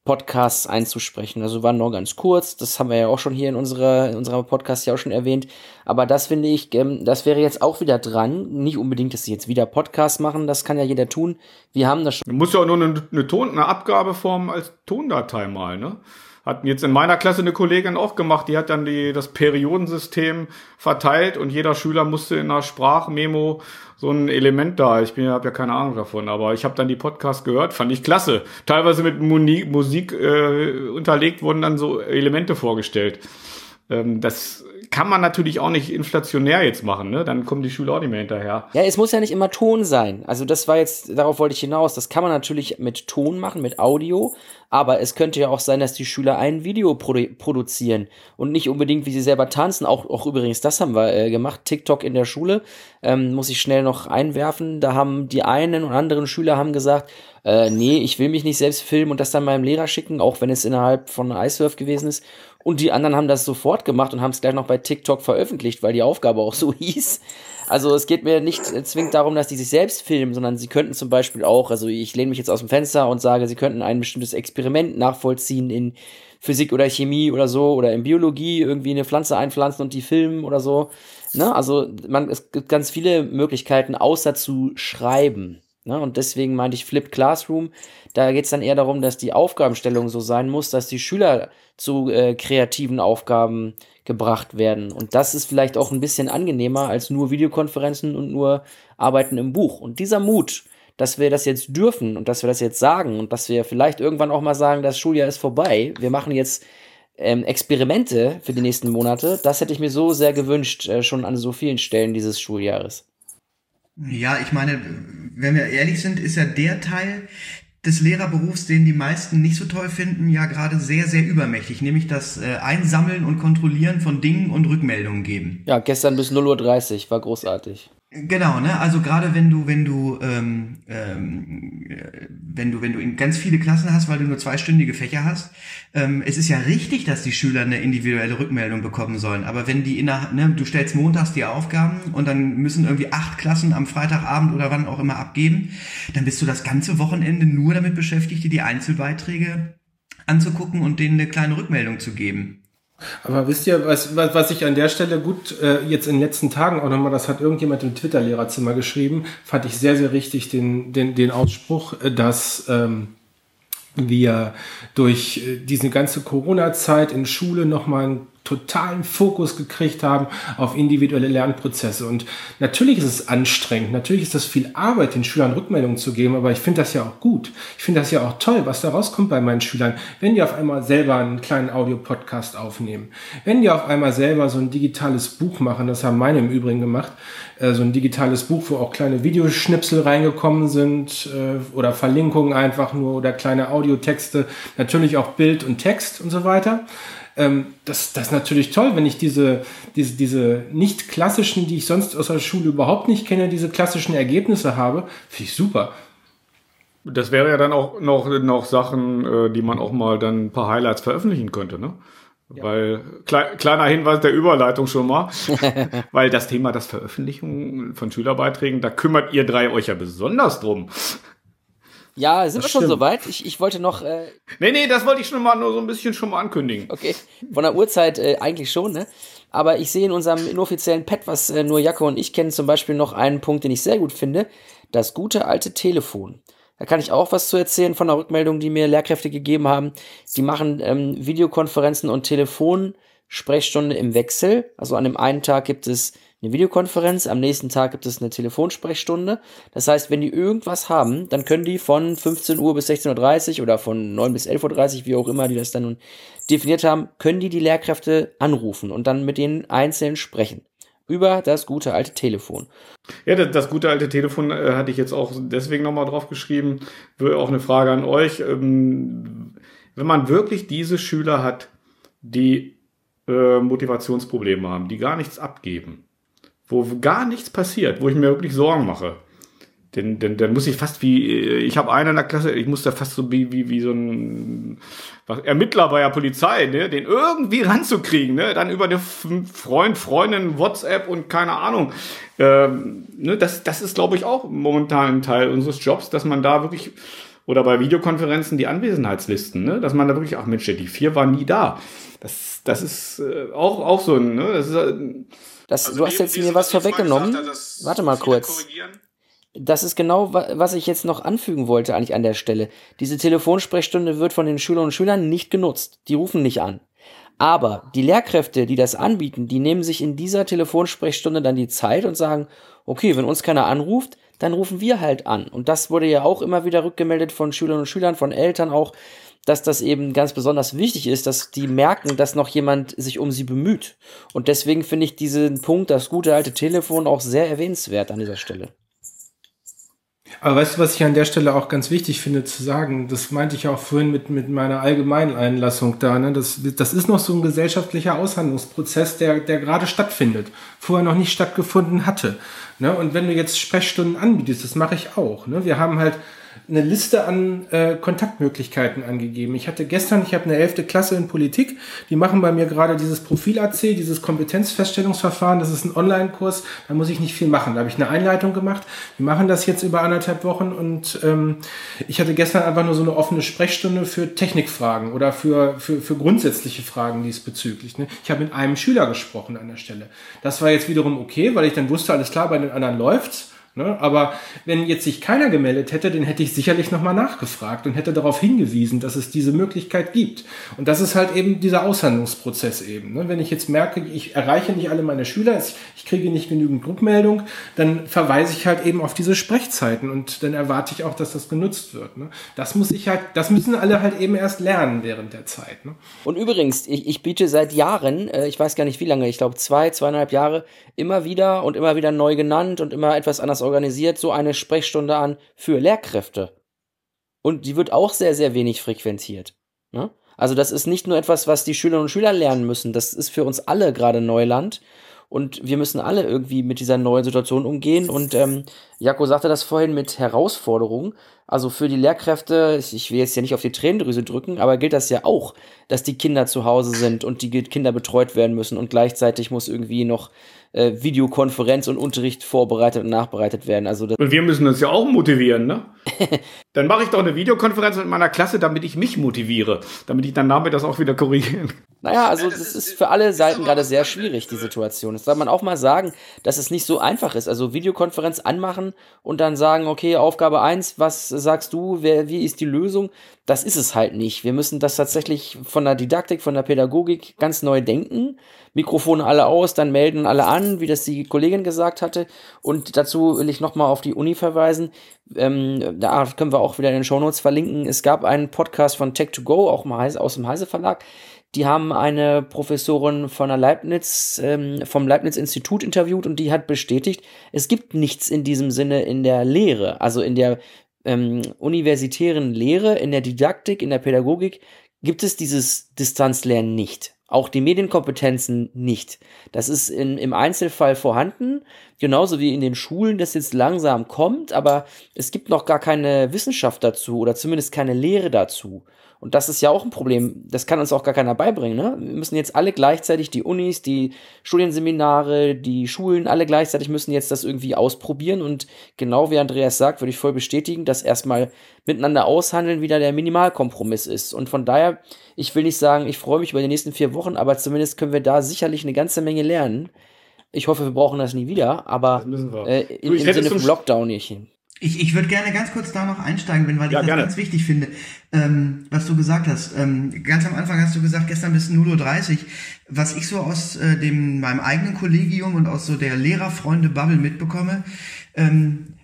Podcasts einzusprechen. Also waren nur ganz kurz, das haben wir ja auch schon hier in unserer, in unserer Podcast ja auch schon erwähnt. Aber das finde ich, ähm, das wäre jetzt auch wieder dran. Nicht unbedingt, dass sie jetzt wieder Podcasts machen, das kann ja jeder tun. Wir haben das schon.
Du musst ja auch nur eine, eine, Ton, eine Abgabeform als Tondatei mal, ne? Hatten jetzt in meiner Klasse eine Kollegin auch gemacht, die hat dann die, das Periodensystem verteilt und jeder Schüler musste in einer Sprachmemo so ein Element da. Ich bin habe ja keine Ahnung davon, aber ich habe dann die Podcast gehört, fand ich klasse. Teilweise mit Musik äh, unterlegt wurden dann so Elemente vorgestellt. Ähm, das kann man natürlich auch nicht inflationär jetzt machen, ne? Dann kommen die Schüler auch nicht mehr hinterher.
Ja, es muss ja nicht immer Ton sein. Also das war jetzt, darauf wollte ich hinaus. Das kann man natürlich mit Ton machen, mit Audio. Aber es könnte ja auch sein, dass die Schüler ein Video produ produzieren und nicht unbedingt, wie sie selber tanzen. Auch, auch übrigens, das haben wir äh, gemacht. TikTok in der Schule ähm, muss ich schnell noch einwerfen. Da haben die einen und anderen Schüler haben gesagt, äh, nee, ich will mich nicht selbst filmen und das dann meinem Lehrer schicken, auch wenn es innerhalb von iSurf gewesen ist. Und die anderen haben das sofort gemacht und haben es gleich noch bei TikTok veröffentlicht, weil die Aufgabe auch so hieß. Also es geht mir nicht zwingend darum, dass die sich selbst filmen, sondern sie könnten zum Beispiel auch, also ich lehne mich jetzt aus dem Fenster und sage, sie könnten ein bestimmtes Experiment nachvollziehen in Physik oder Chemie oder so oder in Biologie irgendwie eine Pflanze einpflanzen und die filmen oder so. Ne? Also man, es gibt ganz viele Möglichkeiten, außer zu schreiben. Ne? Und deswegen meinte ich Flipped Classroom. Da geht es dann eher darum, dass die Aufgabenstellung so sein muss, dass die Schüler zu äh, kreativen Aufgaben gebracht werden. Und das ist vielleicht auch ein bisschen angenehmer als nur Videokonferenzen und nur Arbeiten im Buch. Und dieser Mut, dass wir das jetzt dürfen und dass wir das jetzt sagen und dass wir vielleicht irgendwann auch mal sagen, das Schuljahr ist vorbei, wir machen jetzt ähm, Experimente für die nächsten Monate, das hätte ich mir so sehr gewünscht, äh, schon an so vielen Stellen dieses Schuljahres.
Ja, ich meine, wenn wir ehrlich sind, ist ja der Teil des Lehrerberufs, den die meisten nicht so toll finden, ja gerade sehr, sehr übermächtig, nämlich das äh, Einsammeln und Kontrollieren von Dingen und Rückmeldungen geben.
Ja, gestern bis 0.30 Uhr war großartig.
Genau, ne? Also gerade wenn du, wenn du, ähm, ähm, wenn du, wenn du in ganz viele Klassen hast, weil du nur zweistündige Fächer hast, ähm, es ist ja richtig, dass die Schüler eine individuelle Rückmeldung bekommen sollen. Aber wenn die innerhalb, ne, du stellst montags die Aufgaben und dann müssen irgendwie acht Klassen am Freitagabend oder wann auch immer abgeben, dann bist du das ganze Wochenende nur damit beschäftigt, dir die Einzelbeiträge anzugucken und denen eine kleine Rückmeldung zu geben.
Aber wisst ihr, was, was, was ich an der Stelle gut äh, jetzt in den letzten Tagen auch nochmal, das hat irgendjemand im Twitter-Lehrerzimmer geschrieben, fand ich sehr, sehr richtig den, den, den Ausspruch, äh, dass ähm, wir durch äh, diese ganze Corona-Zeit in Schule nochmal einen totalen Fokus gekriegt haben auf individuelle Lernprozesse. Und natürlich ist es anstrengend, natürlich ist das viel Arbeit, den Schülern Rückmeldungen zu geben, aber ich finde das ja auch gut. Ich finde das ja auch toll, was da rauskommt bei meinen Schülern, wenn die auf einmal selber einen kleinen Audiopodcast aufnehmen, wenn die auf einmal selber so ein digitales Buch machen, das haben meine im Übrigen gemacht, äh, so ein digitales Buch, wo auch kleine Videoschnipsel reingekommen sind äh, oder Verlinkungen einfach nur oder kleine Audiotexte, natürlich auch Bild und Text und so weiter. Ähm, das, das ist natürlich toll, wenn ich diese, diese, diese nicht klassischen, die ich sonst aus der Schule überhaupt nicht kenne, diese klassischen Ergebnisse habe. Finde ich super.
Das wäre ja dann auch noch, noch Sachen, äh, die man auch mal dann ein paar Highlights veröffentlichen könnte, ne? Ja. Weil, klei kleiner Hinweis der Überleitung schon mal, weil das Thema das Veröffentlichen von Schülerbeiträgen, da kümmert ihr drei euch ja besonders drum.
Ja, sind das wir schon soweit? Ich, ich wollte noch. Äh
nee, nee, das wollte ich schon mal nur so ein bisschen schon mal ankündigen.
Okay. Von der Uhrzeit äh, eigentlich schon, ne? Aber ich sehe in unserem inoffiziellen Pad, was äh, nur Jacke und ich kennen, zum Beispiel noch einen Punkt, den ich sehr gut finde. Das gute alte Telefon. Da kann ich auch was zu erzählen von der Rückmeldung, die mir Lehrkräfte gegeben haben. Die machen ähm, Videokonferenzen und Telefonsprechstunde im Wechsel. Also an dem einen Tag gibt es eine Videokonferenz, am nächsten Tag gibt es eine Telefonsprechstunde. Das heißt, wenn die irgendwas haben, dann können die von 15 Uhr bis 16.30 Uhr oder von 9 bis 11.30 Uhr, wie auch immer die das dann definiert haben, können die die Lehrkräfte anrufen und dann mit denen einzeln sprechen. Über das gute alte Telefon.
Ja, das, das gute alte Telefon äh, hatte ich jetzt auch deswegen nochmal drauf geschrieben. Auch eine Frage an euch. Ähm, wenn man wirklich diese Schüler hat, die äh, Motivationsprobleme haben, die gar nichts abgeben, wo gar nichts passiert, wo ich mir wirklich Sorgen mache. denn, denn dann muss ich fast wie, ich habe einen in der Klasse, ich muss da fast so wie, wie, wie so ein Ermittler bei der Polizei, ne, den irgendwie ranzukriegen, ne, dann über eine Freund, Freundin, WhatsApp und keine Ahnung. Ähm, ne, das, das ist, glaube ich, auch momentan ein Teil unseres Jobs, dass man da wirklich, oder bei Videokonferenzen die Anwesenheitslisten, ne, dass man da wirklich, ach Mensch, die vier waren nie da. Das, das ist äh, auch, auch so ein, ne, das ist, äh,
das, also du hast jetzt mir was vorweggenommen. Warte mal kurz. Das ist genau, was ich jetzt noch anfügen wollte, eigentlich an der Stelle. Diese Telefonsprechstunde wird von den Schülern und Schülern nicht genutzt. Die rufen nicht an. Aber die Lehrkräfte, die das anbieten, die nehmen sich in dieser Telefonsprechstunde dann die Zeit und sagen, okay, wenn uns keiner anruft, dann rufen wir halt an. Und das wurde ja auch immer wieder rückgemeldet von Schülern und Schülern, von Eltern auch, dass das eben ganz besonders wichtig ist, dass die merken, dass noch jemand sich um sie bemüht. Und deswegen finde ich diesen Punkt, das gute alte Telefon, auch sehr erwähnenswert an dieser Stelle.
Aber weißt du, was ich an der Stelle auch ganz wichtig finde zu sagen? Das meinte ich auch vorhin mit, mit meiner allgemeinen Einlassung da. Ne? Das, das ist noch so ein gesellschaftlicher Aushandlungsprozess, der, der gerade stattfindet, vorher noch nicht stattgefunden hatte. Ne? Und wenn du jetzt Sprechstunden anbietest, das mache ich auch. Ne? Wir haben halt eine Liste an äh, Kontaktmöglichkeiten angegeben. Ich hatte gestern, ich habe eine elfte Klasse in Politik, die machen bei mir gerade dieses Profil-AC, dieses Kompetenzfeststellungsverfahren, das ist ein Online-Kurs, da muss ich nicht viel machen. Da habe ich eine Einleitung gemacht. Wir machen das jetzt über anderthalb Wochen und ähm, ich hatte gestern einfach nur so eine offene Sprechstunde für Technikfragen oder für, für, für grundsätzliche Fragen diesbezüglich. Ne? Ich habe mit einem Schüler gesprochen an der Stelle. Das war jetzt wiederum okay, weil ich dann wusste, alles klar, bei den anderen läuft's. Ne? Aber wenn jetzt sich keiner gemeldet hätte, dann hätte ich sicherlich nochmal nachgefragt und hätte darauf hingewiesen, dass es diese Möglichkeit gibt. Und das ist halt eben dieser Aushandlungsprozess eben. Ne? Wenn ich jetzt merke, ich erreiche nicht alle meine Schüler, ich kriege nicht genügend Rückmeldung, dann verweise ich halt eben auf diese Sprechzeiten und dann erwarte ich auch, dass das genutzt wird. Ne? Das muss ich halt, das müssen alle halt eben erst lernen während der Zeit. Ne?
Und übrigens, ich, ich biete seit Jahren, äh, ich weiß gar nicht wie lange, ich glaube zwei, zweieinhalb Jahre, immer wieder und immer wieder neu genannt und immer etwas anders organisiert so eine Sprechstunde an für Lehrkräfte. Und die wird auch sehr, sehr wenig frequentiert. Ne? Also das ist nicht nur etwas, was die Schülerinnen und Schüler lernen müssen, das ist für uns alle gerade Neuland. Und wir müssen alle irgendwie mit dieser neuen Situation umgehen. Und ähm, Jako sagte das vorhin mit Herausforderungen. Also für die Lehrkräfte, ich will jetzt ja nicht auf die Tränendrüse drücken, aber gilt das ja auch, dass die Kinder zu Hause sind und die Kinder betreut werden müssen und gleichzeitig muss irgendwie noch äh, Videokonferenz und Unterricht vorbereitet und nachbereitet werden. Also
und wir müssen uns ja auch motivieren, ne? dann mache ich doch eine Videokonferenz mit meiner Klasse, damit ich mich motiviere, damit ich dann damit das auch wieder korrigieren.
Naja, also das ist für alle Seiten gerade sehr schwierig, die Situation. Das soll man auch mal sagen, dass es nicht so einfach ist. Also Videokonferenz anmachen und dann sagen, okay, Aufgabe eins, was sagst du, wer, wie ist die Lösung? Das ist es halt nicht. Wir müssen das tatsächlich von der Didaktik, von der Pädagogik ganz neu denken. Mikrofone alle aus, dann melden alle an, wie das die Kollegin gesagt hatte. Und dazu will ich nochmal auf die Uni verweisen. Ähm, da können wir auch wieder in den Shownotes verlinken. Es gab einen Podcast von Tech2Go, auch mal aus dem Heise Verlag die haben eine Professorin von der Leibniz, ähm, vom Leibniz-Institut interviewt und die hat bestätigt, es gibt nichts in diesem Sinne in der Lehre, also in der ähm, universitären Lehre, in der Didaktik, in der Pädagogik, gibt es dieses Distanzlernen nicht. Auch die Medienkompetenzen nicht. Das ist in, im Einzelfall vorhanden, genauso wie in den Schulen das jetzt langsam kommt, aber es gibt noch gar keine Wissenschaft dazu oder zumindest keine Lehre dazu. Und das ist ja auch ein Problem. Das kann uns auch gar keiner beibringen. Ne? Wir müssen jetzt alle gleichzeitig, die Unis, die Studienseminare, die Schulen, alle gleichzeitig müssen jetzt das irgendwie ausprobieren. Und genau wie Andreas sagt, würde ich voll bestätigen, dass erstmal miteinander aushandeln wieder der Minimalkompromiss ist. Und von daher, ich will nicht sagen, ich freue mich über die nächsten vier Wochen, aber zumindest können wir da sicherlich eine ganze Menge lernen. Ich hoffe, wir brauchen das nie wieder, aber äh, in, im Sinne vom Lockdown nicht.
Ich, ich würde gerne ganz kurz da noch einsteigen, wenn, weil ich ja, das gerne. ganz wichtig finde, ähm, was du gesagt hast. Ähm, ganz am Anfang hast du gesagt, gestern bis 0.30 Uhr. Was ich so aus äh, dem meinem eigenen Kollegium und aus so der Lehrerfreunde-Bubble mitbekomme, ähm,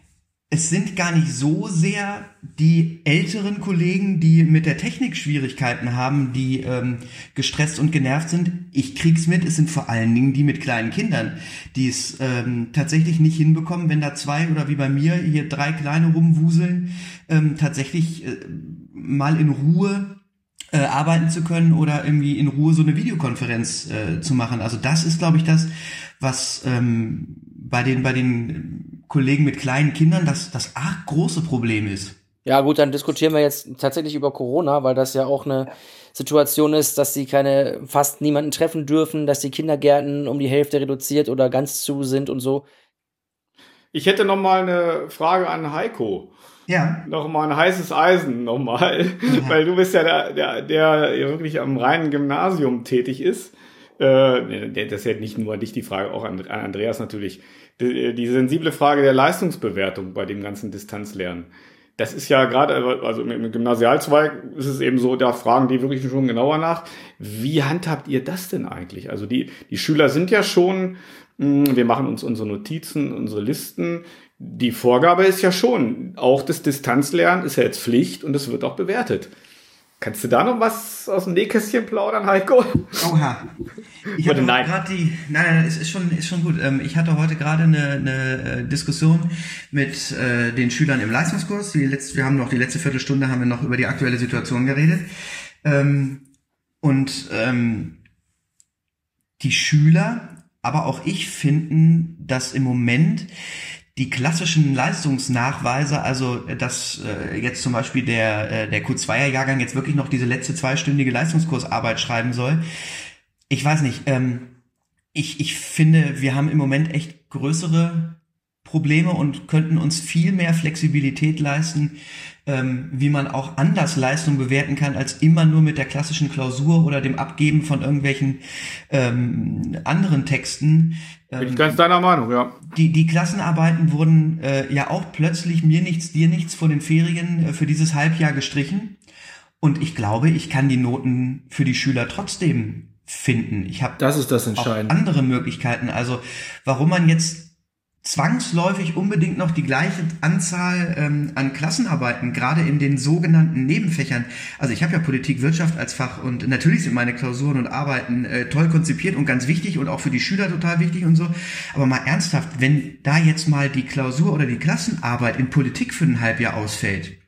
es sind gar nicht so sehr die älteren Kollegen, die mit der Technik Schwierigkeiten haben, die ähm, gestresst und genervt sind. Ich krieg's mit, es sind vor allen Dingen die mit kleinen Kindern, die es ähm, tatsächlich nicht hinbekommen, wenn da zwei oder wie bei mir hier drei kleine rumwuseln, ähm, tatsächlich äh, mal in Ruhe äh, arbeiten zu können oder irgendwie in Ruhe so eine Videokonferenz äh, zu machen. Also das ist, glaube ich, das, was ähm, bei den bei den Kollegen mit kleinen Kindern das, das arg große Problem ist.
Ja, gut, dann diskutieren wir jetzt tatsächlich über Corona, weil das ja auch eine Situation ist, dass sie keine, fast niemanden treffen dürfen, dass die Kindergärten um die Hälfte reduziert oder ganz zu sind und so.
Ich hätte noch mal eine Frage an Heiko.
Ja.
Noch mal ein heißes Eisen nochmal, ja. weil du bist ja der, der, der wirklich am reinen Gymnasium tätig ist. Äh, das ist ja nicht nur an dich die Frage, auch an, an Andreas natürlich. Die, die sensible Frage der Leistungsbewertung bei dem ganzen Distanzlernen das ist ja gerade, also im Gymnasialzweig ist es eben so, da fragen die wirklich schon genauer nach. Wie handhabt ihr das denn eigentlich? Also die, die Schüler sind ja schon, hm, wir machen uns unsere Notizen, unsere Listen. Die Vorgabe ist ja schon, auch das Distanzlernen ist ja jetzt Pflicht und es wird auch bewertet. Kannst du da noch was aus dem Nähkästchen plaudern, Heiko?
Oha. Ich hatte gerade die, nein, nein, es ist schon, ist schon gut. Ähm, ich hatte heute gerade eine, eine äh, Diskussion mit äh, den Schülern im Leistungskurs. Die letzte, wir haben noch die letzte Viertelstunde haben wir noch über die aktuelle Situation geredet. Ähm, und ähm, die Schüler, aber auch ich finden, dass im Moment die klassischen Leistungsnachweise, also äh, dass äh, jetzt zum Beispiel der, äh, der Q2er-Jahrgang jetzt wirklich noch diese letzte zweistündige Leistungskursarbeit schreiben soll. Ich weiß nicht, ähm, ich, ich finde, wir haben im Moment echt größere Probleme und könnten uns viel mehr Flexibilität leisten, ähm, wie man auch anders Leistung bewerten kann, als immer nur mit der klassischen Klausur oder dem Abgeben von irgendwelchen ähm, anderen Texten.
Ähm, Bin ich ganz deiner Meinung, ja.
Die, die Klassenarbeiten wurden äh, ja auch plötzlich mir nichts, dir nichts vor den Ferien äh, für dieses Halbjahr gestrichen. Und ich glaube, ich kann die Noten für die Schüler trotzdem finden. Ich habe
das ist das Entscheidende.
andere Möglichkeiten. Also warum man jetzt zwangsläufig unbedingt noch die gleiche Anzahl ähm, an Klassenarbeiten, gerade in den sogenannten Nebenfächern. Also ich habe ja Politik, Wirtschaft als Fach und natürlich sind meine Klausuren und Arbeiten äh, toll konzipiert und ganz wichtig und auch für die Schüler total wichtig und so. Aber mal ernsthaft, wenn da jetzt mal die Klausur oder die Klassenarbeit in Politik für ein Halbjahr ausfällt,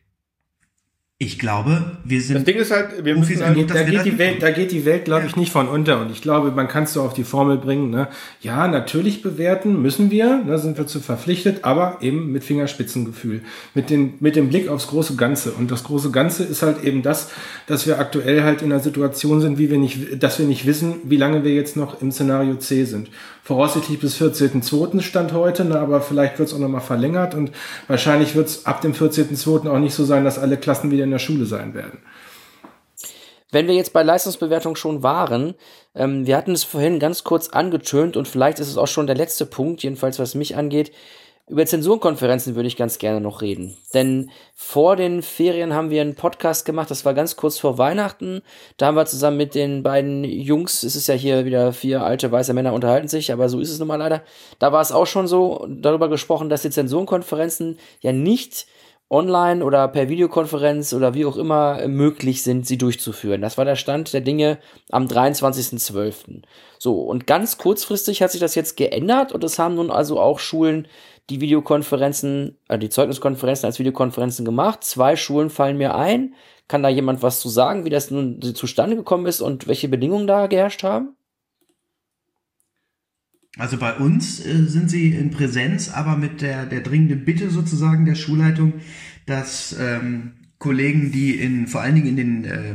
ich glaube, wir sind.
Das Ding ist halt, wir müssen
halt, da, geht die Welt, da geht die Welt, glaube ja. ich, nicht von unter. Und ich glaube, man kann es so auf die Formel bringen. Ne? Ja, natürlich bewerten müssen wir, da ne, sind wir zu verpflichtet, aber eben mit Fingerspitzengefühl, mit, den, mit dem Blick aufs große Ganze. Und das große Ganze ist halt eben das, dass wir aktuell halt in einer Situation sind, wie wir nicht, dass wir nicht wissen, wie lange wir jetzt noch im Szenario C sind voraussichtlich bis 14.02. Stand heute, ne, aber vielleicht wird es auch nochmal verlängert und wahrscheinlich wird es ab dem 14.02. auch nicht so sein, dass alle Klassen wieder in der Schule sein werden.
Wenn wir jetzt bei Leistungsbewertung schon waren, ähm, wir hatten es vorhin ganz kurz angetönt und vielleicht ist es auch schon der letzte Punkt, jedenfalls was mich angeht. Über Zensurenkonferenzen würde ich ganz gerne noch reden. Denn vor den Ferien haben wir einen Podcast gemacht, das war ganz kurz vor Weihnachten. Da haben wir zusammen mit den beiden Jungs, es ist ja hier wieder vier alte weiße Männer unterhalten sich, aber so ist es nun mal leider. Da war es auch schon so darüber gesprochen, dass die Zensurenkonferenzen ja nicht online oder per Videokonferenz oder wie auch immer möglich sind, sie durchzuführen. Das war der Stand der Dinge am 23.12. So, und ganz kurzfristig hat sich das jetzt geändert und es haben nun also auch Schulen die Videokonferenzen, äh, die Zeugniskonferenzen als Videokonferenzen gemacht. Zwei Schulen fallen mir ein. Kann da jemand was zu sagen, wie das nun zustande gekommen ist und welche Bedingungen da geherrscht haben?
Also bei uns äh, sind sie in Präsenz, aber mit der, der dringenden Bitte sozusagen der Schulleitung, dass ähm, Kollegen, die in vor allen Dingen in den äh,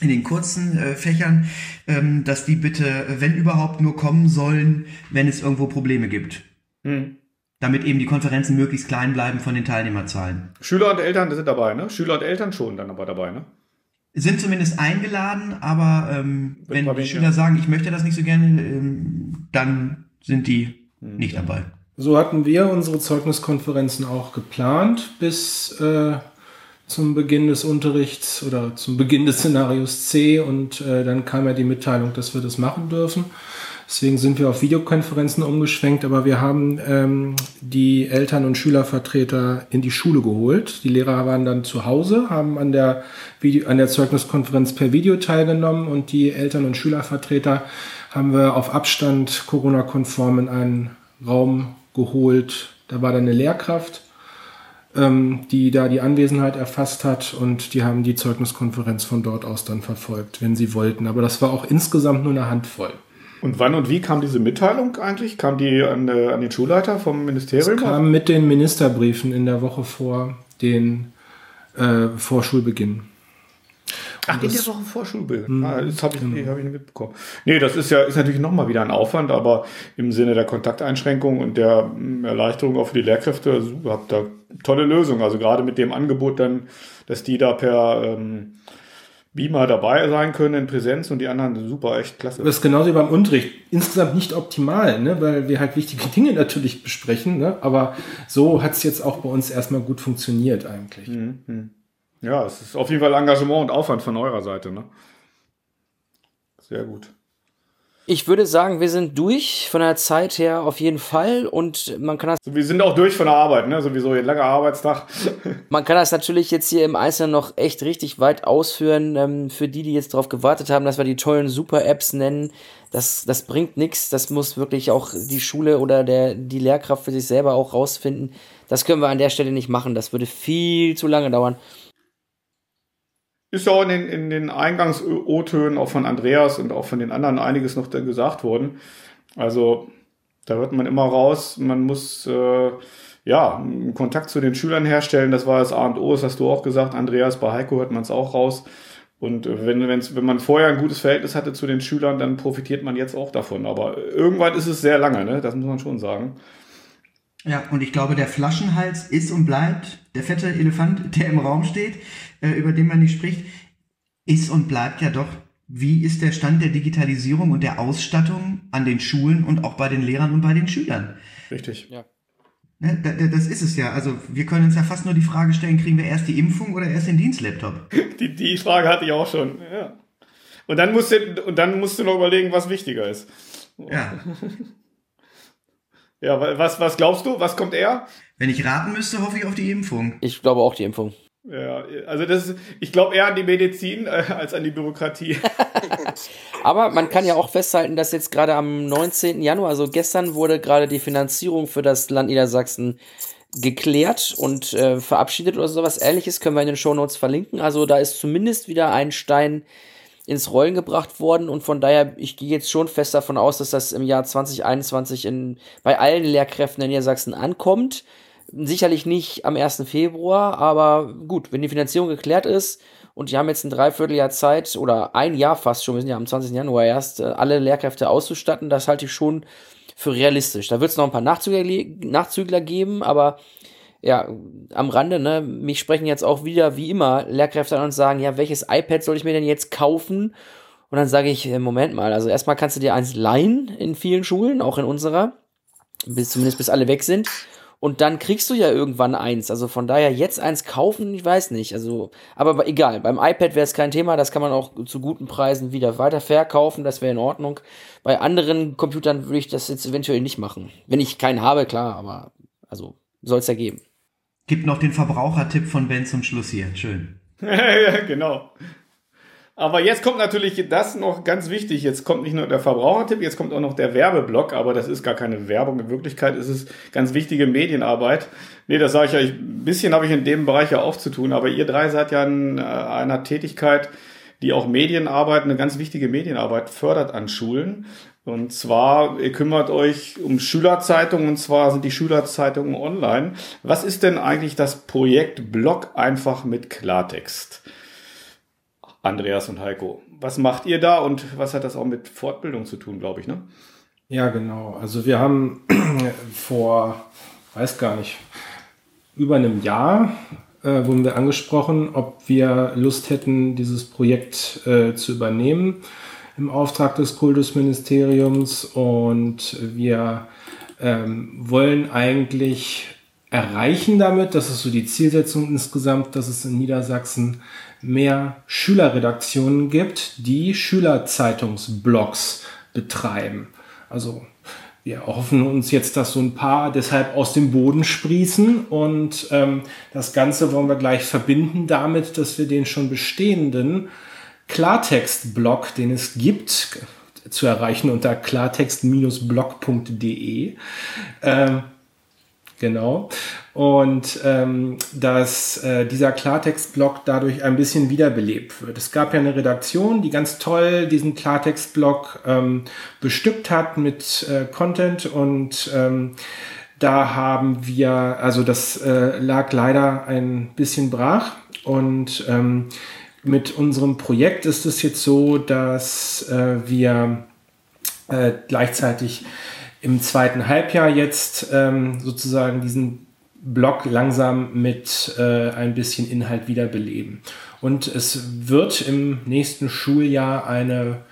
in den kurzen äh, Fächern, ähm, dass die bitte, wenn überhaupt, nur kommen sollen, wenn es irgendwo Probleme gibt. Hm damit eben die Konferenzen möglichst klein bleiben von den Teilnehmerzahlen.
Schüler und Eltern sind dabei, ne? Schüler und Eltern schon dann aber dabei, ne?
Sind zumindest eingeladen, aber ähm, wenn die Schüler sagen, ich möchte das nicht so gerne, ähm, dann sind die hm, nicht dabei.
So hatten wir unsere Zeugniskonferenzen auch geplant bis äh, zum Beginn des Unterrichts oder zum Beginn des Szenarios C und äh, dann kam ja die Mitteilung, dass wir das machen dürfen. Deswegen sind wir auf Videokonferenzen umgeschwenkt, aber wir haben ähm, die Eltern- und Schülervertreter in die Schule geholt. Die Lehrer waren dann zu Hause, haben an der, Video, an der Zeugniskonferenz per Video teilgenommen und die Eltern- und Schülervertreter haben wir auf Abstand Corona-konform in einen Raum geholt. Da war dann eine Lehrkraft, ähm, die da die Anwesenheit erfasst hat und die haben die Zeugniskonferenz von dort aus dann verfolgt, wenn sie wollten. Aber das war auch insgesamt nur eine Handvoll.
Und wann und wie kam diese Mitteilung eigentlich? Kam die an, äh, an den Schulleiter vom Ministerium?
Es kam mit den Ministerbriefen in der Woche vor den äh, vor Schulbeginn.
Ach, in der Woche vor Schulbeginn. Hm, ah, das habe ich, genau. hab ich nicht mitbekommen. Nee, das ist ja ist natürlich nochmal wieder ein Aufwand, aber im Sinne der Kontakteinschränkung und der hm, Erleichterung auch für die Lehrkräfte, also, habt da tolle Lösung. Also gerade mit dem Angebot dann, dass die da per ähm, Beamer dabei sein können in Präsenz und die anderen super, echt klasse.
Das ist genauso wie beim Unterricht. Insgesamt nicht optimal, ne? weil wir halt wichtige Dinge natürlich besprechen, ne? aber so hat es jetzt auch bei uns erstmal gut funktioniert eigentlich. Mhm.
Ja, es ist auf jeden Fall Engagement und Aufwand von eurer Seite. Ne? Sehr gut.
Ich würde sagen, wir sind durch von der Zeit her auf jeden Fall und man kann das.
Wir sind auch durch von der Arbeit, ne? Sowieso ein langer Arbeitstag.
man kann das natürlich jetzt hier im Einzelnen noch echt richtig weit ausführen. Ähm, für die, die jetzt darauf gewartet haben, dass wir die tollen Super-Apps nennen, das, das bringt nichts. Das muss wirklich auch die Schule oder der, die Lehrkraft für sich selber auch rausfinden. Das können wir an der Stelle nicht machen. Das würde viel zu lange dauern.
Ist ja auch in den, in den Eingangs-O-Tönen auch von Andreas und auch von den anderen einiges noch gesagt worden. Also da hört man immer raus, man muss äh, ja Kontakt zu den Schülern herstellen. Das war das A und O, das hast du auch gesagt, Andreas. Bei Heiko hört man es auch raus. Und wenn, wenn's, wenn man vorher ein gutes Verhältnis hatte zu den Schülern, dann profitiert man jetzt auch davon. Aber irgendwann ist es sehr lange, ne? das muss man schon sagen.
Ja, und ich glaube, der Flaschenhals ist und bleibt der fette Elefant, der im Raum steht, über den man nicht spricht, ist und bleibt ja doch, wie ist der Stand der Digitalisierung und der Ausstattung an den Schulen und auch bei den Lehrern und bei den Schülern?
Richtig. Ja.
Ne, das ist es ja. Also wir können uns ja fast nur die Frage stellen, kriegen wir erst die Impfung oder erst den Dienstlaptop?
Die, die Frage hatte ich auch schon. Ja. Und dann musst du, und dann musst du noch überlegen, was wichtiger ist.
Ja.
Ja, was, was glaubst du? Was kommt eher?
Wenn ich raten müsste, hoffe ich auf die Impfung.
Ich glaube auch die Impfung.
Ja, also das ist, ich glaube eher an die Medizin äh, als an die Bürokratie.
Aber man kann ja auch festhalten, dass jetzt gerade am 19. Januar, also gestern, wurde gerade die Finanzierung für das Land Niedersachsen geklärt und äh, verabschiedet oder sowas ähnliches, können wir in den Shownotes verlinken. Also da ist zumindest wieder ein Stein ins Rollen gebracht worden und von daher, ich gehe jetzt schon fest davon aus, dass das im Jahr 2021 in, bei allen Lehrkräften in Niedersachsen ankommt. Sicherlich nicht am 1. Februar, aber gut, wenn die Finanzierung geklärt ist und die haben jetzt ein Dreivierteljahr Zeit oder ein Jahr fast schon, wir sind ja am 20. Januar erst, äh, alle Lehrkräfte auszustatten, das halte ich schon für realistisch. Da wird es noch ein paar Nachzügler, Nachzügler geben, aber ja, am Rande, ne, mich sprechen jetzt auch wieder, wie immer, Lehrkräfte an und sagen, ja, welches iPad soll ich mir denn jetzt kaufen? Und dann sage ich, äh, Moment mal, also erstmal kannst du dir eins leihen in vielen Schulen, auch in unserer, bis zumindest bis alle weg sind. Und dann kriegst du ja irgendwann eins. Also von daher jetzt eins kaufen, ich weiß nicht. Also, aber egal, beim iPad wäre es kein Thema, das kann man auch zu guten Preisen wieder weiter verkaufen, das wäre in Ordnung. Bei anderen Computern würde ich das jetzt eventuell nicht machen. Wenn ich keinen habe, klar, aber also soll es ja geben.
Gibt noch den Verbrauchertipp von Ben zum Schluss hier. Schön.
ja, genau. Aber jetzt kommt natürlich das noch ganz wichtig. Jetzt kommt nicht nur der Verbrauchertipp, jetzt kommt auch noch der Werbeblock, aber das ist gar keine Werbung. In Wirklichkeit ist es ganz wichtige Medienarbeit. Nee, das sage ich ja, ein bisschen habe ich in dem Bereich ja auch zu tun, aber ihr drei seid ja in äh, einer Tätigkeit, die auch Medienarbeit, eine ganz wichtige Medienarbeit fördert an Schulen. Und zwar, ihr kümmert euch um Schülerzeitungen, und zwar sind die Schülerzeitungen online. Was ist denn eigentlich das Projekt Blog einfach mit Klartext? Andreas und Heiko, was macht ihr da und was hat das auch mit Fortbildung zu tun, glaube ich, ne?
Ja, genau. Also wir haben vor, weiß gar nicht, über einem Jahr äh, wurden wir angesprochen, ob wir Lust hätten, dieses Projekt äh, zu übernehmen im Auftrag des Kultusministeriums und wir ähm, wollen eigentlich erreichen damit, das ist so die Zielsetzung insgesamt, dass es in Niedersachsen mehr Schülerredaktionen gibt, die Schülerzeitungsblogs betreiben. Also wir hoffen uns jetzt, dass so ein paar deshalb aus dem Boden sprießen und ähm, das Ganze wollen wir gleich verbinden damit, dass wir den schon bestehenden Klartext-Blog, den es gibt, zu erreichen unter klartext-blog.de. Ähm, genau. und ähm, dass äh, dieser Klartextblock dadurch ein bisschen wiederbelebt wird. Es gab ja eine Redaktion, die ganz toll diesen Klartextblock ähm, bestückt hat mit äh, Content und ähm, da haben wir, also das äh, lag leider ein bisschen brach und ähm, mit unserem Projekt ist es jetzt so, dass äh, wir äh, gleichzeitig im zweiten Halbjahr jetzt ähm, sozusagen diesen Blog langsam mit äh, ein bisschen Inhalt wiederbeleben. Und es wird im nächsten Schuljahr eine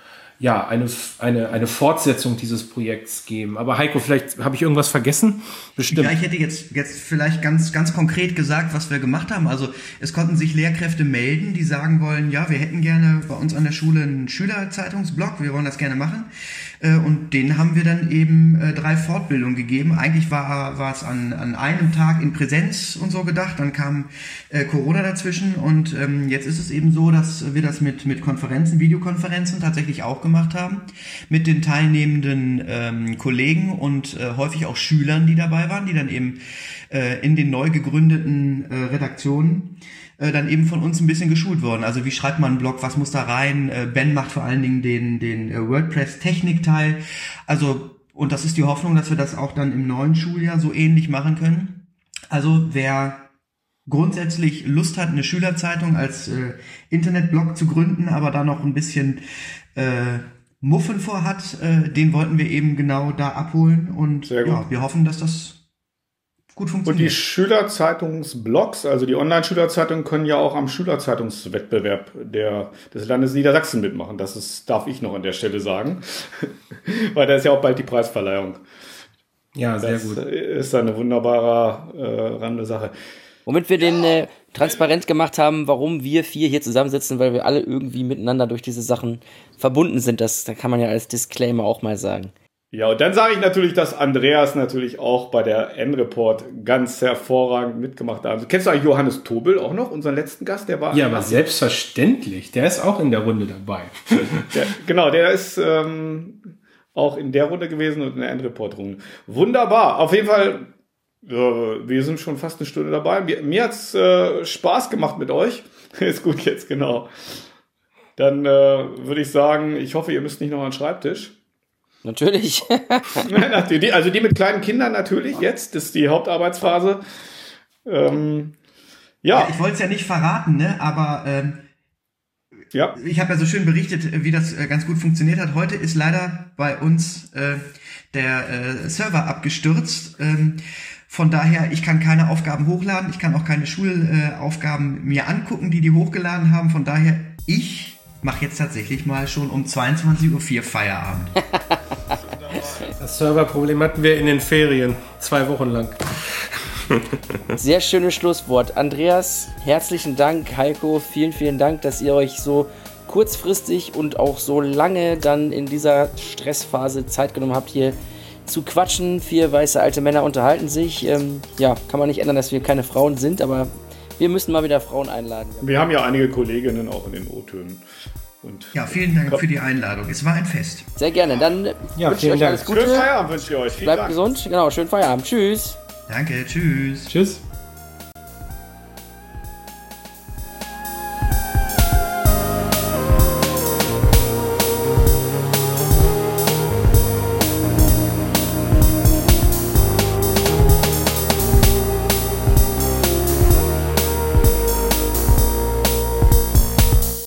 ja, eine, eine, eine Fortsetzung dieses Projekts geben. Aber Heiko, vielleicht habe ich irgendwas vergessen?
Bestimmt. Ja, ich hätte jetzt, jetzt vielleicht ganz, ganz konkret gesagt, was wir gemacht haben. Also es konnten sich Lehrkräfte melden, die sagen wollen, ja, wir hätten gerne bei uns an der Schule einen Schülerzeitungsblog, wir wollen das gerne machen. Äh, und denen haben wir dann eben äh, drei Fortbildungen gegeben. Eigentlich war, war es an, an einem Tag in Präsenz und so gedacht, dann kam äh, Corona dazwischen und ähm, jetzt ist es eben so, dass wir das mit, mit Konferenzen, Videokonferenzen tatsächlich auch gemacht haben, mit den teilnehmenden ähm, Kollegen und äh, häufig auch Schülern, die dabei waren, die dann eben äh, in den neu gegründeten äh, Redaktionen äh, dann eben von uns ein bisschen geschult worden. Also wie schreibt man einen Blog, was muss da rein? Äh, ben macht vor allen Dingen den, den äh, WordPress-Technik-Teil. Also, und das ist die Hoffnung, dass wir das auch dann im neuen Schuljahr so ähnlich machen können. Also wer grundsätzlich Lust hat, eine Schülerzeitung als äh, Internetblog zu gründen, aber da noch ein bisschen äh, Muffen vorhat, äh, den wollten wir eben genau da abholen und ja, wir hoffen, dass das gut funktioniert.
Und die Schülerzeitungsblogs, also die Online-Schülerzeitungen, können ja auch am Schülerzeitungswettbewerb der, des Landes Niedersachsen mitmachen. Das ist, darf ich noch an der Stelle sagen. Weil da ist ja auch bald die Preisverleihung.
Ja, sehr das gut.
Ist eine wunderbare äh, rande Sache.
Womit wir den äh, transparent gemacht haben, warum wir vier hier zusammensitzen, weil wir alle irgendwie miteinander durch diese Sachen verbunden sind. Das, da kann man ja als Disclaimer auch mal sagen.
Ja, und dann sage ich natürlich, dass Andreas natürlich auch bei der N-Report ganz hervorragend mitgemacht hat. Also, kennst du eigentlich Johannes Tobel auch noch, unseren letzten Gast? Der war.
Ja, aber selbstverständlich. Der ist auch in der Runde dabei.
der, genau, der ist ähm, auch in der Runde gewesen und in der N-Report-Runde. Wunderbar. Auf jeden Fall, wir sind schon fast eine Stunde dabei. Mir, mir hat's äh, Spaß gemacht mit euch. ist gut jetzt, genau. Dann äh, würde ich sagen, ich hoffe, ihr müsst nicht noch an den Schreibtisch.
Natürlich.
also die mit kleinen Kindern natürlich jetzt, das ist die Hauptarbeitsphase. Ähm, ja.
ja. Ich wollte es ja nicht verraten, ne? aber ähm, ja. ich habe ja so schön berichtet, wie das äh, ganz gut funktioniert hat. Heute ist leider bei uns äh, der äh, Server abgestürzt. Ähm, von daher, ich kann keine Aufgaben hochladen, ich kann auch keine Schulaufgaben mir angucken, die die hochgeladen haben. Von daher, ich mache jetzt tatsächlich mal schon um 22.04 Uhr Feierabend.
Das Serverproblem hatten wir in den Ferien, zwei Wochen lang.
Sehr schönes Schlusswort. Andreas, herzlichen Dank. Heiko, vielen, vielen Dank, dass ihr euch so kurzfristig und auch so lange dann in dieser Stressphase Zeit genommen habt, hier zu quatschen. Vier weiße alte Männer unterhalten sich. Ähm, ja, kann man nicht ändern, dass wir keine Frauen sind, aber wir müssen mal wieder Frauen einladen.
Wir haben ja einige Kolleginnen auch in den O-Tönen.
Und ja, vielen Dank für die Einladung. Es war ein Fest.
Sehr gerne. Dann
ja, wünsche ich euch
alles Gute.
Schönen Feierabend wünsche ich euch.
Vielen Bleibt Dank. gesund. Genau, schönen Feierabend. Tschüss.
Danke, tschüss.
Tschüss.